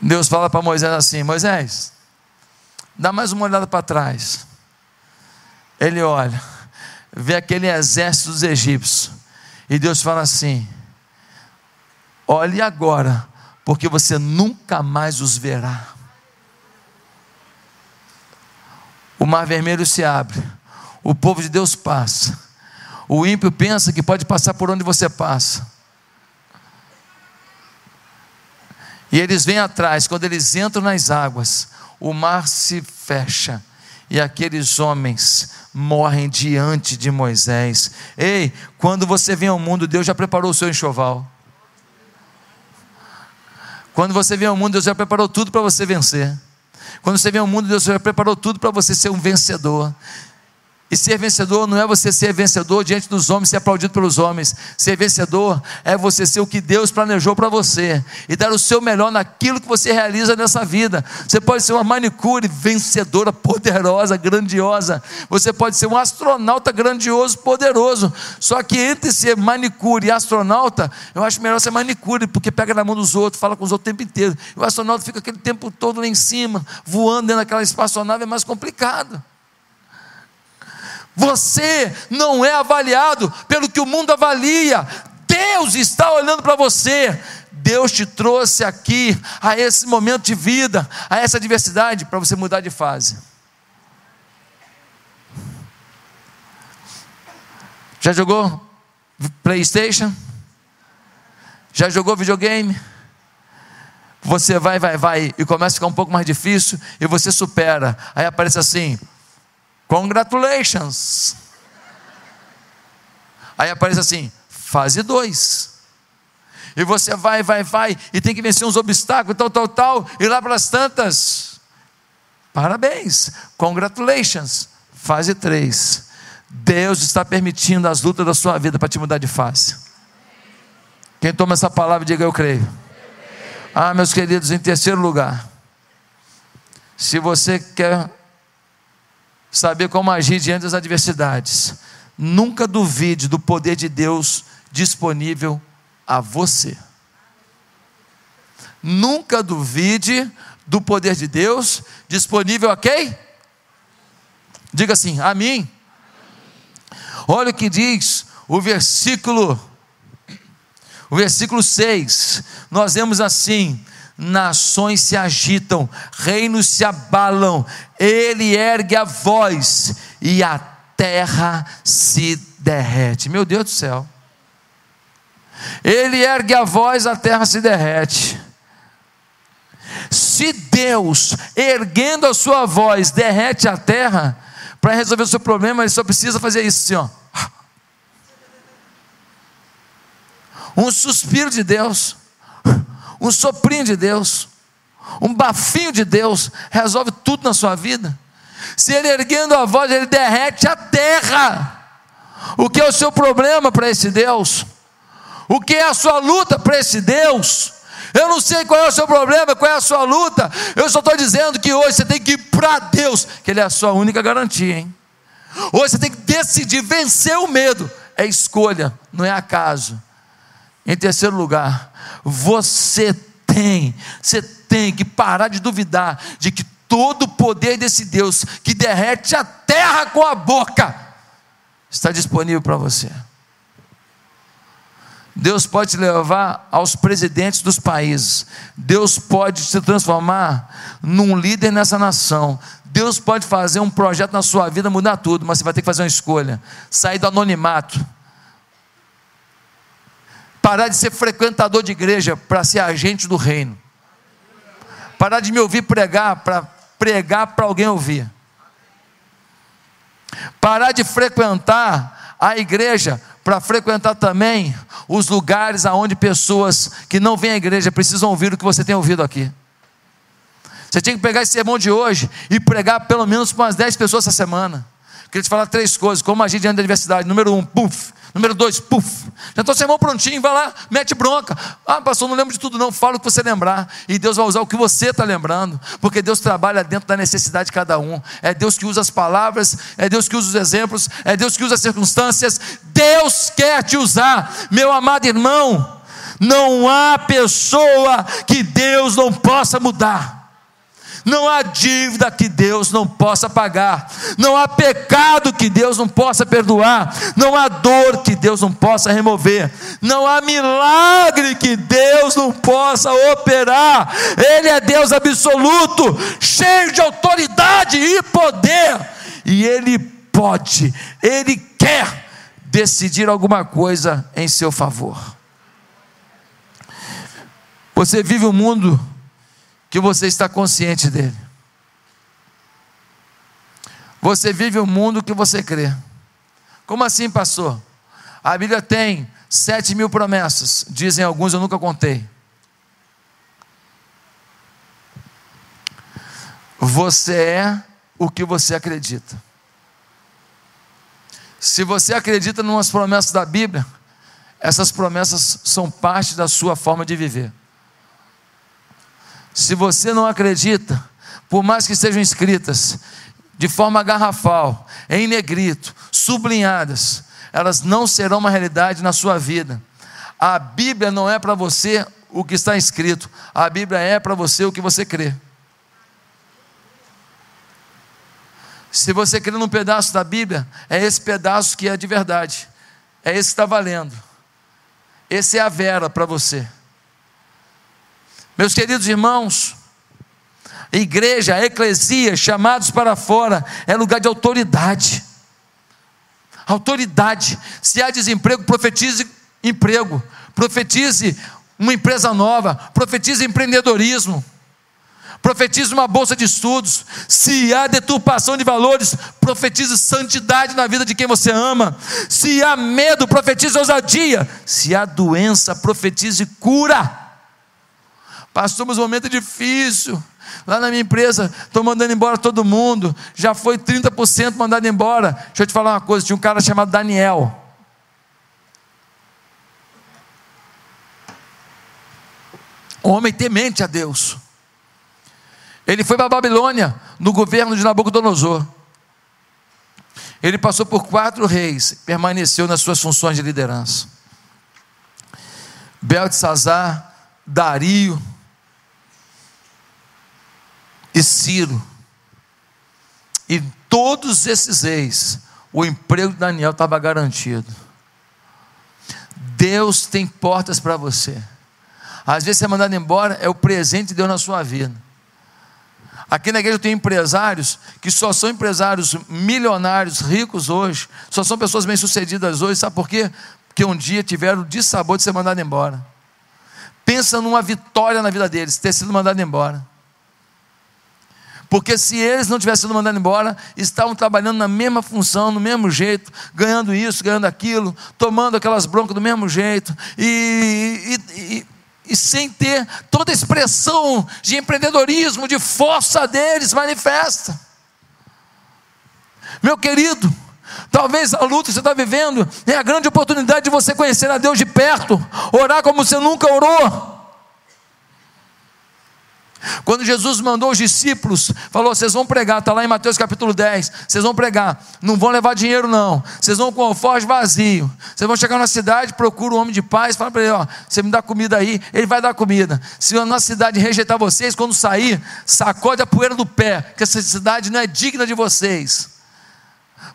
Deus fala para Moisés assim: Moisés, dá mais uma olhada para trás. Ele olha, vê aquele exército dos egípcios. E Deus fala assim: olhe agora porque você nunca mais os verá. O mar vermelho se abre, o povo de Deus passa, o ímpio pensa que pode passar por onde você passa. E eles vêm atrás, quando eles entram nas águas, o mar se fecha e aqueles homens morrem diante de Moisés. Ei, quando você vem ao mundo, Deus já preparou o seu enxoval. Quando você vem ao mundo, Deus já preparou tudo para você vencer. Quando você vem ao mundo, Deus já preparou tudo para você ser um vencedor. E ser vencedor não é você ser vencedor diante dos homens, ser aplaudido pelos homens. Ser vencedor é você ser o que Deus planejou para você e dar o seu melhor naquilo que você realiza nessa vida. Você pode ser uma manicure vencedora, poderosa, grandiosa. Você pode ser um astronauta grandioso, poderoso. Só que entre ser manicure e astronauta, eu acho melhor ser manicure, porque pega na mão dos outros, fala com os outros o tempo inteiro. E o astronauta fica aquele tempo todo lá em cima, voando dentro daquela espaçonave, é mais complicado. Você não é avaliado pelo que o mundo avalia. Deus está olhando para você. Deus te trouxe aqui a esse momento de vida, a essa adversidade, para você mudar de fase. Já jogou PlayStation? Já jogou videogame? Você vai, vai, vai, e começa a ficar um pouco mais difícil, e você supera. Aí aparece assim: Congratulations. Aí aparece assim, fase 2. E você vai, vai, vai, e tem que vencer uns obstáculos, tal, tal, tal, e lá para as tantas. Parabéns, congratulations. Fase 3. Deus está permitindo as lutas da sua vida para te mudar de fase. Quem toma essa palavra, diga eu creio. Ah, meus queridos, em terceiro lugar, se você quer saber como agir diante das adversidades. Nunca duvide do poder de Deus disponível a você. Nunca duvide do poder de Deus disponível a quem? Diga assim, a mim. Olha o que diz o versículo o versículo 6. Nós vemos assim: nações se agitam, reinos se abalam, ele ergue a voz e a terra se derrete. Meu Deus do céu. Ele ergue a voz, a terra se derrete. Se Deus, erguendo a sua voz, derrete a terra, para resolver o seu problema, ele só precisa fazer isso assim, ó. Um suspiro de Deus um soprinho de Deus, um bafinho de Deus, resolve tudo na sua vida. Se ele erguendo a voz, ele derrete a terra. O que é o seu problema para esse Deus? O que é a sua luta para esse Deus? Eu não sei qual é o seu problema, qual é a sua luta. Eu só estou dizendo que hoje você tem que ir para Deus, que Ele é a sua única garantia, hein? Hoje você tem que decidir vencer o medo. É escolha, não é acaso. Em terceiro lugar, você tem, você tem que parar de duvidar de que todo o poder desse Deus que derrete a terra com a boca está disponível para você. Deus pode te levar aos presidentes dos países. Deus pode te transformar num líder nessa nação. Deus pode fazer um projeto na sua vida, mudar tudo, mas você vai ter que fazer uma escolha. Sair do anonimato Parar de ser frequentador de igreja para ser agente do reino. Parar de me ouvir pregar para pregar para alguém ouvir. Parar de frequentar a igreja para frequentar também os lugares aonde pessoas que não vêm à igreja precisam ouvir o que você tem ouvido aqui. Você tinha que pegar esse sermão de hoje e pregar pelo menos para umas 10 pessoas essa semana. Queria te falar três coisas: como agir diante da adversidade. Número um, puf. Número dois, puf. Já estou sermão prontinho, vai lá, mete bronca. Ah, pastor, não lembro de tudo, não. Fala o que você lembrar. E Deus vai usar o que você está lembrando. Porque Deus trabalha dentro da necessidade de cada um. É Deus que usa as palavras, é Deus que usa os exemplos, é Deus que usa as circunstâncias. Deus quer te usar, meu amado irmão. Não há pessoa que Deus não possa mudar. Não há dívida que Deus não possa pagar, não há pecado que Deus não possa perdoar, não há dor que Deus não possa remover, não há milagre que Deus não possa operar. Ele é Deus absoluto, cheio de autoridade e poder, e Ele pode, Ele quer decidir alguma coisa em seu favor. Você vive um mundo que você está consciente dele. Você vive o mundo que você crê. Como assim, pastor? A Bíblia tem sete mil promessas, dizem alguns, eu nunca contei. Você é o que você acredita. Se você acredita em umas promessas da Bíblia, essas promessas são parte da sua forma de viver. Se você não acredita, por mais que sejam escritas de forma garrafal, em negrito, sublinhadas, elas não serão uma realidade na sua vida. A Bíblia não é para você o que está escrito, a Bíblia é para você o que você crê. Se você crê num pedaço da Bíblia, é esse pedaço que é de verdade, é esse que está valendo. Esse é a vera para você. Meus queridos irmãos, igreja, eclesia, chamados para fora, é lugar de autoridade. Autoridade. Se há desemprego, profetize emprego, profetize uma empresa nova, profetize empreendedorismo profetize uma bolsa de estudos. Se há deturpação de valores, profetize santidade na vida de quem você ama. Se há medo, profetize ousadia. Se há doença, profetize cura. Passamos um momento difícil. Lá na minha empresa, estou mandando embora todo mundo. Já foi 30% mandado embora. Deixa eu te falar uma coisa: tinha um cara chamado Daniel. Homem temente a Deus. Ele foi para a Babilônia, no governo de Nabucodonosor. Ele passou por quatro reis, permaneceu nas suas funções de liderança. Beltesazar, Dario e Ciro. E todos esses reis, o emprego de Daniel estava garantido. Deus tem portas para você. Às vezes você é mandado embora, é o presente de Deus na sua vida. Aqui na igreja tem empresários que só são empresários milionários, ricos hoje, só são pessoas bem-sucedidas hoje, sabe por quê? Porque um dia tiveram o dissabor de ser mandado embora. Pensa numa vitória na vida deles, ter sido mandado embora. Porque se eles não tivessem sido mandados embora, estavam trabalhando na mesma função, no mesmo jeito, ganhando isso, ganhando aquilo, tomando aquelas broncas do mesmo jeito, e, e, e e sem ter toda a expressão de empreendedorismo, de força deles manifesta. Meu querido, talvez a luta que você está vivendo é a grande oportunidade de você conhecer a Deus de perto, orar como você nunca orou. Quando Jesus mandou os discípulos, falou: vocês vão pregar, está lá em Mateus capítulo 10. Vocês vão pregar, não vão levar dinheiro, não. Vocês vão com o alforje vazio. Vocês vão chegar na cidade, procura um homem de paz, fala para ele: ó, você me dá comida aí, ele vai dar comida. Se a nossa cidade rejeitar vocês, quando sair, sacode a poeira do pé, que essa cidade não é digna de vocês.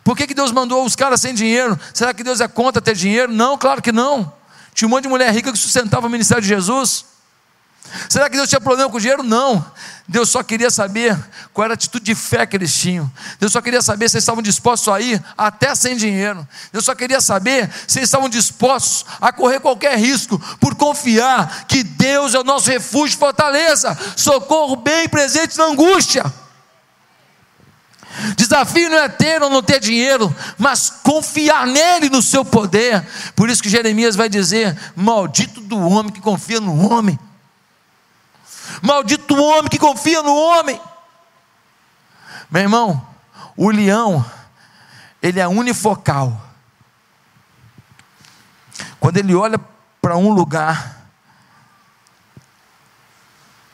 Por que, que Deus mandou os caras sem dinheiro? Será que Deus é contra ter dinheiro? Não, claro que não. Tinha um monte de mulher rica que sustentava o ministério de Jesus. Será que Deus tinha problema com o dinheiro? Não. Deus só queria saber qual era a atitude de fé que eles tinham. Deus só queria saber se eles estavam dispostos a ir até sem dinheiro. Deus só queria saber se eles estavam dispostos a correr qualquer risco por confiar que Deus é o nosso refúgio e fortaleza, socorro bem presente na angústia. Desafio não é ter ou não ter dinheiro, mas confiar nele, no seu poder. Por isso que Jeremias vai dizer: Maldito do homem que confia no homem. Maldito homem que confia no homem. Meu irmão, o leão, ele é unifocal. Quando ele olha para um lugar,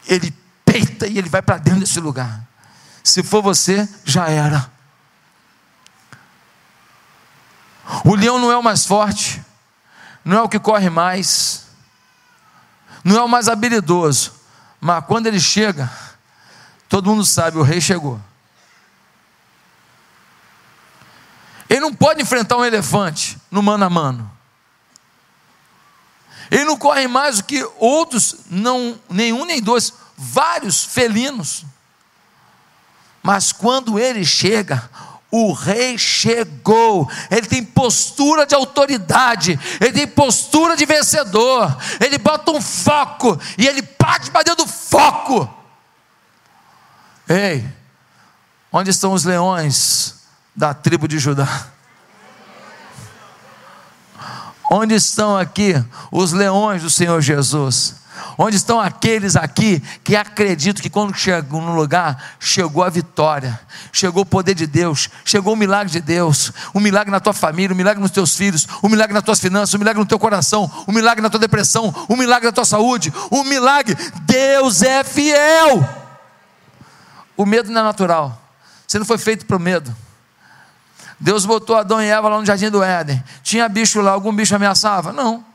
ele peita e ele vai para dentro desse lugar. Se for você, já era. O leão não é o mais forte, não é o que corre mais, não é o mais habilidoso, mas quando ele chega, todo mundo sabe, o rei chegou. Ele não pode enfrentar um elefante no mano a mano. Ele não corre mais do que outros, não, nenhum nem dois, vários felinos. Mas quando ele chega, o rei chegou. Ele tem postura de autoridade, ele tem postura de vencedor. Ele bota um foco e ele parte para dentro do foco. Ei, onde estão os leões da tribo de Judá? Onde estão aqui os leões do Senhor Jesus? Onde estão aqueles aqui que acreditam que quando chegam no lugar, chegou a vitória, chegou o poder de Deus, chegou o milagre de Deus, o milagre na tua família, o milagre nos teus filhos, o milagre nas tuas finanças, o milagre no teu coração, o milagre na tua depressão, o milagre na tua saúde, o milagre. Deus é fiel. O medo não é natural. Você não foi feito para o medo. Deus botou Adão e Eva lá no jardim do Éden. Tinha bicho lá, algum bicho ameaçava? Não.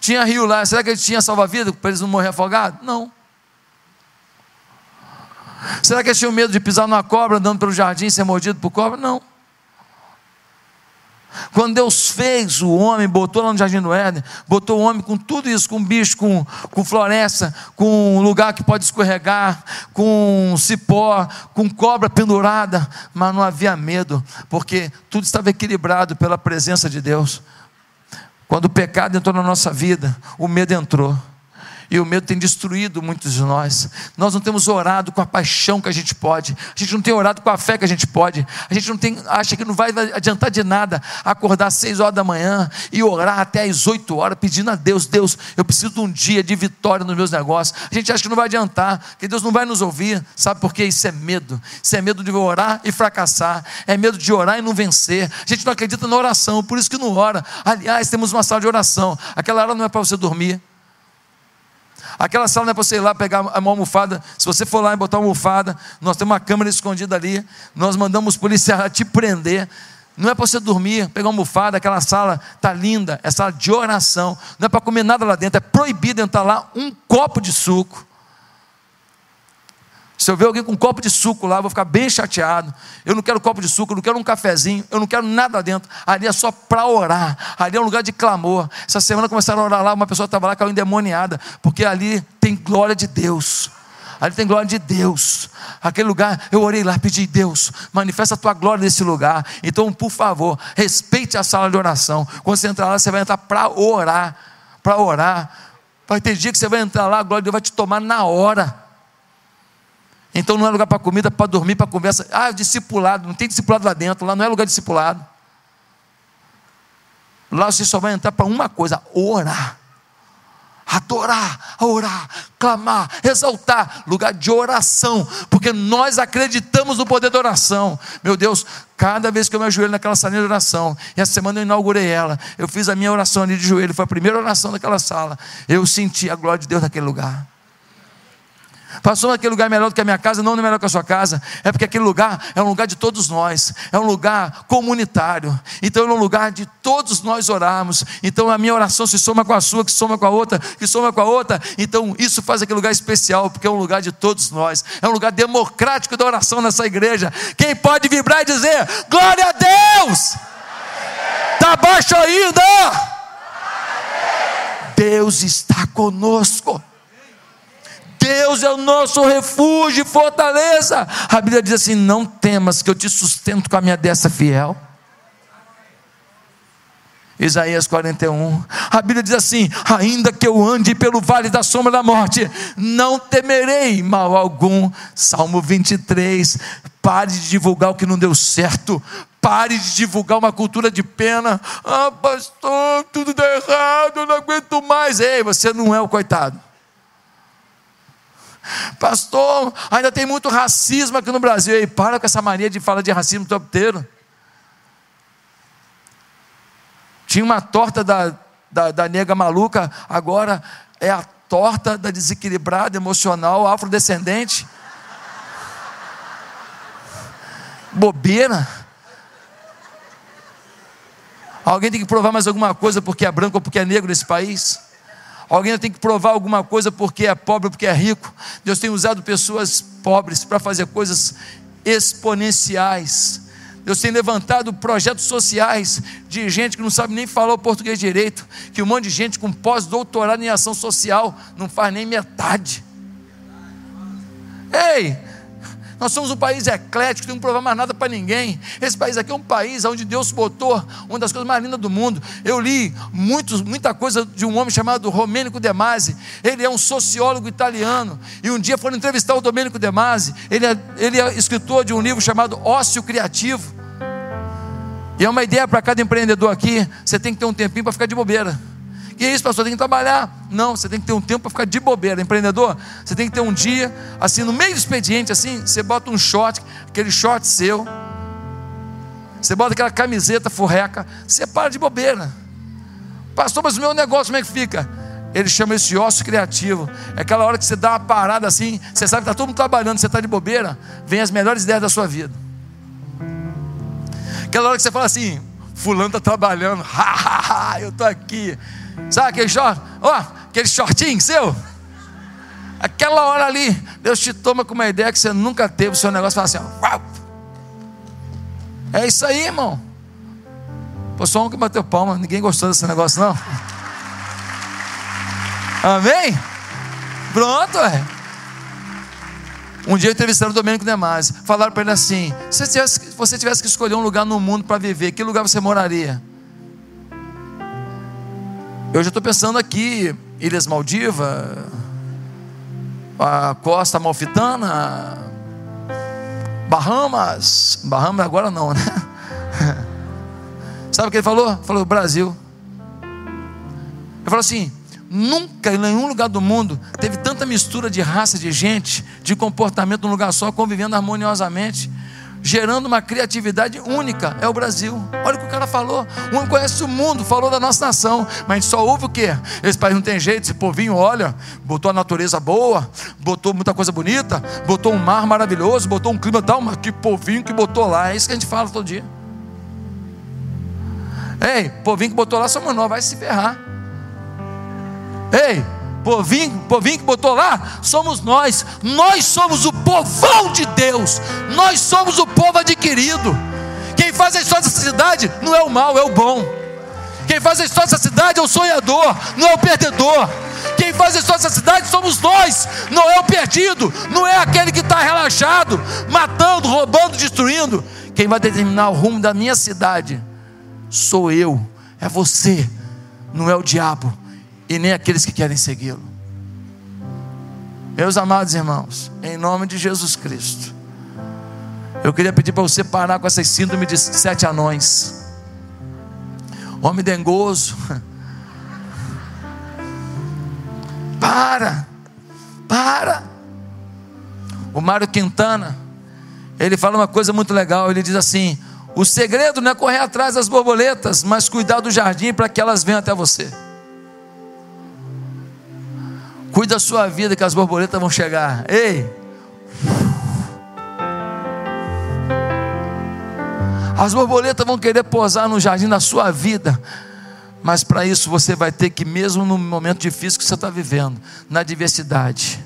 Tinha rio lá, será que ele tinha salva-vida para eles não morrer afogados? Não. Será que eles tinham medo de pisar numa cobra andando pelo jardim e ser mordido por cobra? Não. Quando Deus fez o homem, botou lá no jardim do Éden, botou o homem com tudo isso, com bicho, com, com floresta, com lugar que pode escorregar, com cipó, com cobra pendurada, mas não havia medo, porque tudo estava equilibrado pela presença de Deus. Quando o pecado entrou na nossa vida, o medo entrou. E o medo tem destruído muitos de nós. Nós não temos orado com a paixão que a gente pode. A gente não tem orado com a fé que a gente pode. A gente não tem, acha que não vai adiantar de nada acordar às seis horas da manhã e orar até às oito horas, pedindo a Deus, Deus, eu preciso de um dia de vitória nos meus negócios. A gente acha que não vai adiantar, que Deus não vai nos ouvir. Sabe por quê? Isso é medo. Isso é medo de orar e fracassar. É medo de orar e não vencer. A gente não acredita na oração, por isso que não ora. Aliás, temos uma sala de oração. Aquela hora não é para você dormir. Aquela sala não é para você ir lá pegar uma almofada. Se você for lá e botar uma almofada, nós temos uma câmera escondida ali. Nós mandamos policiais te prender. Não é para você dormir, pegar uma almofada, aquela sala está linda, é sala de oração. Não é para comer nada lá dentro, é proibido entrar lá um copo de suco. Se eu ver alguém com um copo de suco lá, eu vou ficar bem chateado. Eu não quero copo de suco, eu não quero um cafezinho, eu não quero nada dentro. Ali é só para orar. Ali é um lugar de clamor. Essa semana começaram a orar lá, uma pessoa estava lá, caiu endemoniada, porque ali tem glória de Deus. Ali tem glória de Deus. Aquele lugar, eu orei lá, pedi, Deus, manifesta a tua glória nesse lugar. Então, por favor, respeite a sala de oração. Quando você entrar lá, você vai entrar para orar. Para orar. Vai ter dia que você vai entrar lá, a glória de Deus vai te tomar na hora. Então não é lugar para comida, para dormir, para conversa. Ah, discipulado, não tem discipulado lá dentro, lá não é lugar de discipulado. Lá você só vai entrar para uma coisa: orar. Adorar, orar, clamar, exaltar, lugar de oração, porque nós acreditamos no poder da oração. Meu Deus, cada vez que eu me ajoelho naquela salinha de oração, e essa semana eu inaugurei ela, eu fiz a minha oração ali de joelho, foi a primeira oração daquela sala, eu senti a glória de Deus naquele lugar. Passou naquele lugar melhor do que a minha casa, não é melhor que a sua casa, é porque aquele lugar é um lugar de todos nós, é um lugar comunitário, então é um lugar de todos nós orarmos. Então a minha oração se soma com a sua, que soma com a outra, que soma com a outra. Então isso faz aquele lugar especial, porque é um lugar de todos nós, é um lugar democrático da oração nessa igreja. Quem pode vibrar e dizer glória a Deus? Está baixo ainda? Deus está conosco. Deus é o nosso refúgio e fortaleza. A Bíblia diz assim: Não temas, que eu te sustento com a minha destra fiel. Isaías 41, a Bíblia diz assim: ainda que eu ande pelo vale da sombra da morte, não temerei mal algum. Salmo 23, pare de divulgar o que não deu certo, pare de divulgar uma cultura de pena. Ah, pastor, tudo dá errado, eu não aguento mais. Ei, você não é o coitado. Pastor, ainda tem muito racismo aqui no Brasil. Ei, para com essa mania de falar de racismo o tempo inteiro. Tinha uma torta da, da, da nega maluca, agora é a torta da desequilibrada emocional afrodescendente. Bobeira. Alguém tem que provar mais alguma coisa porque é branco ou porque é negro nesse país? Alguém tem que provar alguma coisa porque é pobre porque é rico. Deus tem usado pessoas pobres para fazer coisas exponenciais. Deus tem levantado projetos sociais de gente que não sabe nem falar o português direito, que um monte de gente com pós-doutorado em ação social não faz nem metade. Ei, Nós somos um país eclético, não provar mais nada para ninguém. Esse país aqui é um país onde Deus botou uma das coisas mais lindas do mundo. Eu li muita coisa de um homem chamado Romênico De Masi. Ele é um sociólogo italiano. E um dia foram entrevistar o Domênico De Masi. Ele é, ele é escritor de um livro chamado Ócio Criativo. E é uma ideia para cada empreendedor aqui. Você tem que ter um tempinho para ficar de bobeira. Que isso, pastor? Tem que trabalhar. Não, você tem que ter um tempo para ficar de bobeira. Empreendedor, você tem que ter um dia, assim, no meio do expediente, assim, você bota um short, aquele short seu. Você bota aquela camiseta furreca, você para de bobeira. Pastor, mas o meu negócio como é que fica? Ele chama esse ócio criativo. É aquela hora que você dá uma parada assim, você sabe que está todo mundo trabalhando, você está de bobeira, vem as melhores ideias da sua vida. Aquela hora que você fala assim, fulano está trabalhando, ha, ha, ha, eu estou aqui. Sabe aquele short? Ó, oh, aquele shortinho seu? Aquela hora ali, Deus te toma com uma ideia que você nunca teve, o seu negócio fala assim, ó, é isso aí, irmão. Pô, só um que bateu palma, ninguém gostou desse negócio, não. Amém? Pronto, é. Um dia entrevistando o Domênico Demasi, falaram para ele assim: se você tivesse que escolher um lugar no mundo para viver, que lugar você moraria? Eu já estou pensando aqui, Ilhas Maldivas, a Costa Malfitana, Bahamas, Bahamas agora não, né? Sabe o que ele falou? Falou Brasil. Ele falou assim: nunca em nenhum lugar do mundo teve tanta mistura de raça, de gente, de comportamento num lugar só, convivendo harmoniosamente gerando uma criatividade única, é o Brasil. Olha o que o cara falou. Um conhece o mundo, falou da nossa nação, mas só ouve o quê? Esse país não tem jeito, esse povinho, olha, botou a natureza boa, botou muita coisa bonita, botou um mar maravilhoso, botou um clima tal, mas que povinho que botou lá. É isso que a gente fala todo dia. Ei, povinho que botou lá somos nós, vai se ferrar. Ei, povinho, povinho que botou lá, somos nós. Nós somos o povão de Deus. Nós somos o povo adquirido. Quem faz a história dessa cidade não é o mal, é o bom. Quem faz a história dessa cidade é o sonhador, não é o perdedor. Quem faz a história dessa cidade somos nós, não é o perdido, não é aquele que está relaxado, matando, roubando, destruindo. Quem vai determinar o rumo da minha cidade sou eu, é você, não é o diabo e nem aqueles que querem segui-lo. Meus amados irmãos, em nome de Jesus Cristo, eu queria pedir para você parar com essas síndromes de sete anões. Homem dengoso. Para, para. O Mário Quintana, ele fala uma coisa muito legal. Ele diz assim: o segredo não é correr atrás das borboletas, mas cuidar do jardim para que elas venham até você. Cuide da sua vida que as borboletas vão chegar. Ei! As borboletas vão querer posar no jardim da sua vida. Mas para isso você vai ter que, mesmo no momento difícil que você está vivendo, na adversidade,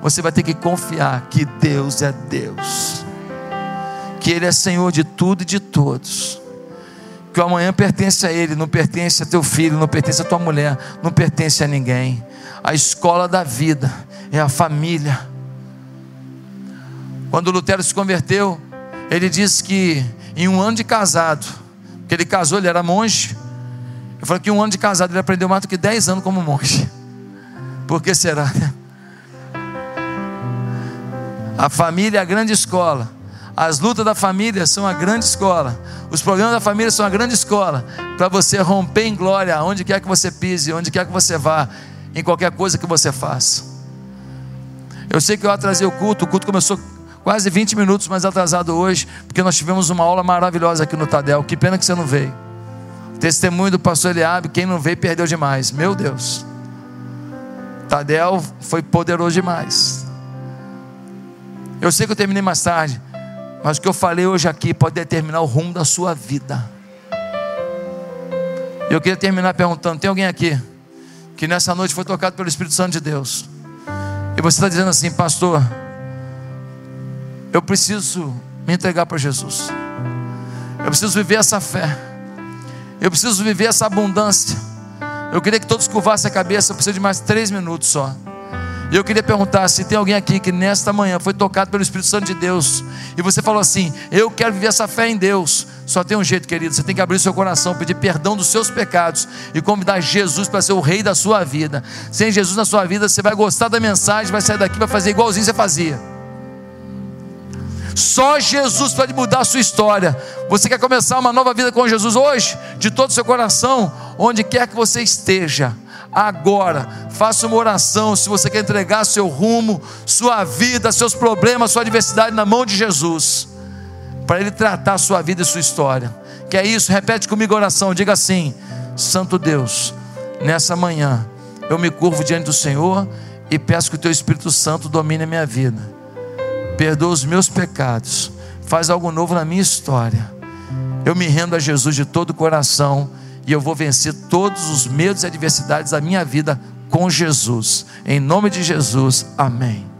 você vai ter que confiar que Deus é Deus, que Ele é Senhor de tudo e de todos, que o amanhã pertence a Ele, não pertence a teu filho, não pertence a tua mulher, não pertence a ninguém a escola da vida é a família. Quando Lutero se converteu, ele disse que em um ano de casado, que ele casou, ele era monge. Eu falei que em um ano de casado ele aprendeu mais do que dez anos como monge. Por que será? A família é a grande escola. As lutas da família são a grande escola. Os problemas da família são a grande escola. Para você romper em glória, onde quer que você pise, onde quer que você vá em qualquer coisa que você faça. Eu sei que eu atrasei o culto, o culto começou quase 20 minutos mais atrasado hoje, porque nós tivemos uma aula maravilhosa aqui no Tadel. Que pena que você não veio. Testemunho do pastor Eliabe, quem não veio perdeu demais. Meu Deus. Tadel foi poderoso demais. Eu sei que eu terminei mais tarde, mas o que eu falei hoje aqui pode determinar o rumo da sua vida. Eu queria terminar perguntando: tem alguém aqui que nessa noite foi tocado pelo Espírito Santo de Deus. E você está dizendo assim, pastor, eu preciso me entregar para Jesus. Eu preciso viver essa fé. Eu preciso viver essa abundância. Eu queria que todos curvassem a cabeça. Eu preciso de mais três minutos só. E eu queria perguntar se tem alguém aqui que nesta manhã foi tocado pelo Espírito Santo de Deus e você falou assim: Eu quero viver essa fé em Deus. Só tem um jeito, querido. Você tem que abrir seu coração, pedir perdão dos seus pecados e convidar Jesus para ser o rei da sua vida. Sem Jesus na sua vida, você vai gostar da mensagem, vai sair daqui, vai fazer igualzinho você fazia. Só Jesus pode mudar a sua história. Você quer começar uma nova vida com Jesus hoje? De todo o seu coração, onde quer que você esteja agora. Faça uma oração se você quer entregar seu rumo, sua vida, seus problemas, sua adversidade na mão de Jesus, para Ele tratar sua vida e sua história. Que é isso? Repete comigo a oração. Diga assim: Santo Deus, nessa manhã eu me curvo diante do Senhor e peço que o Teu Espírito Santo domine a minha vida. Perdoa os meus pecados. Faz algo novo na minha história. Eu me rendo a Jesus de todo o coração e eu vou vencer todos os medos e adversidades da minha vida com Jesus. Em nome de Jesus, amém.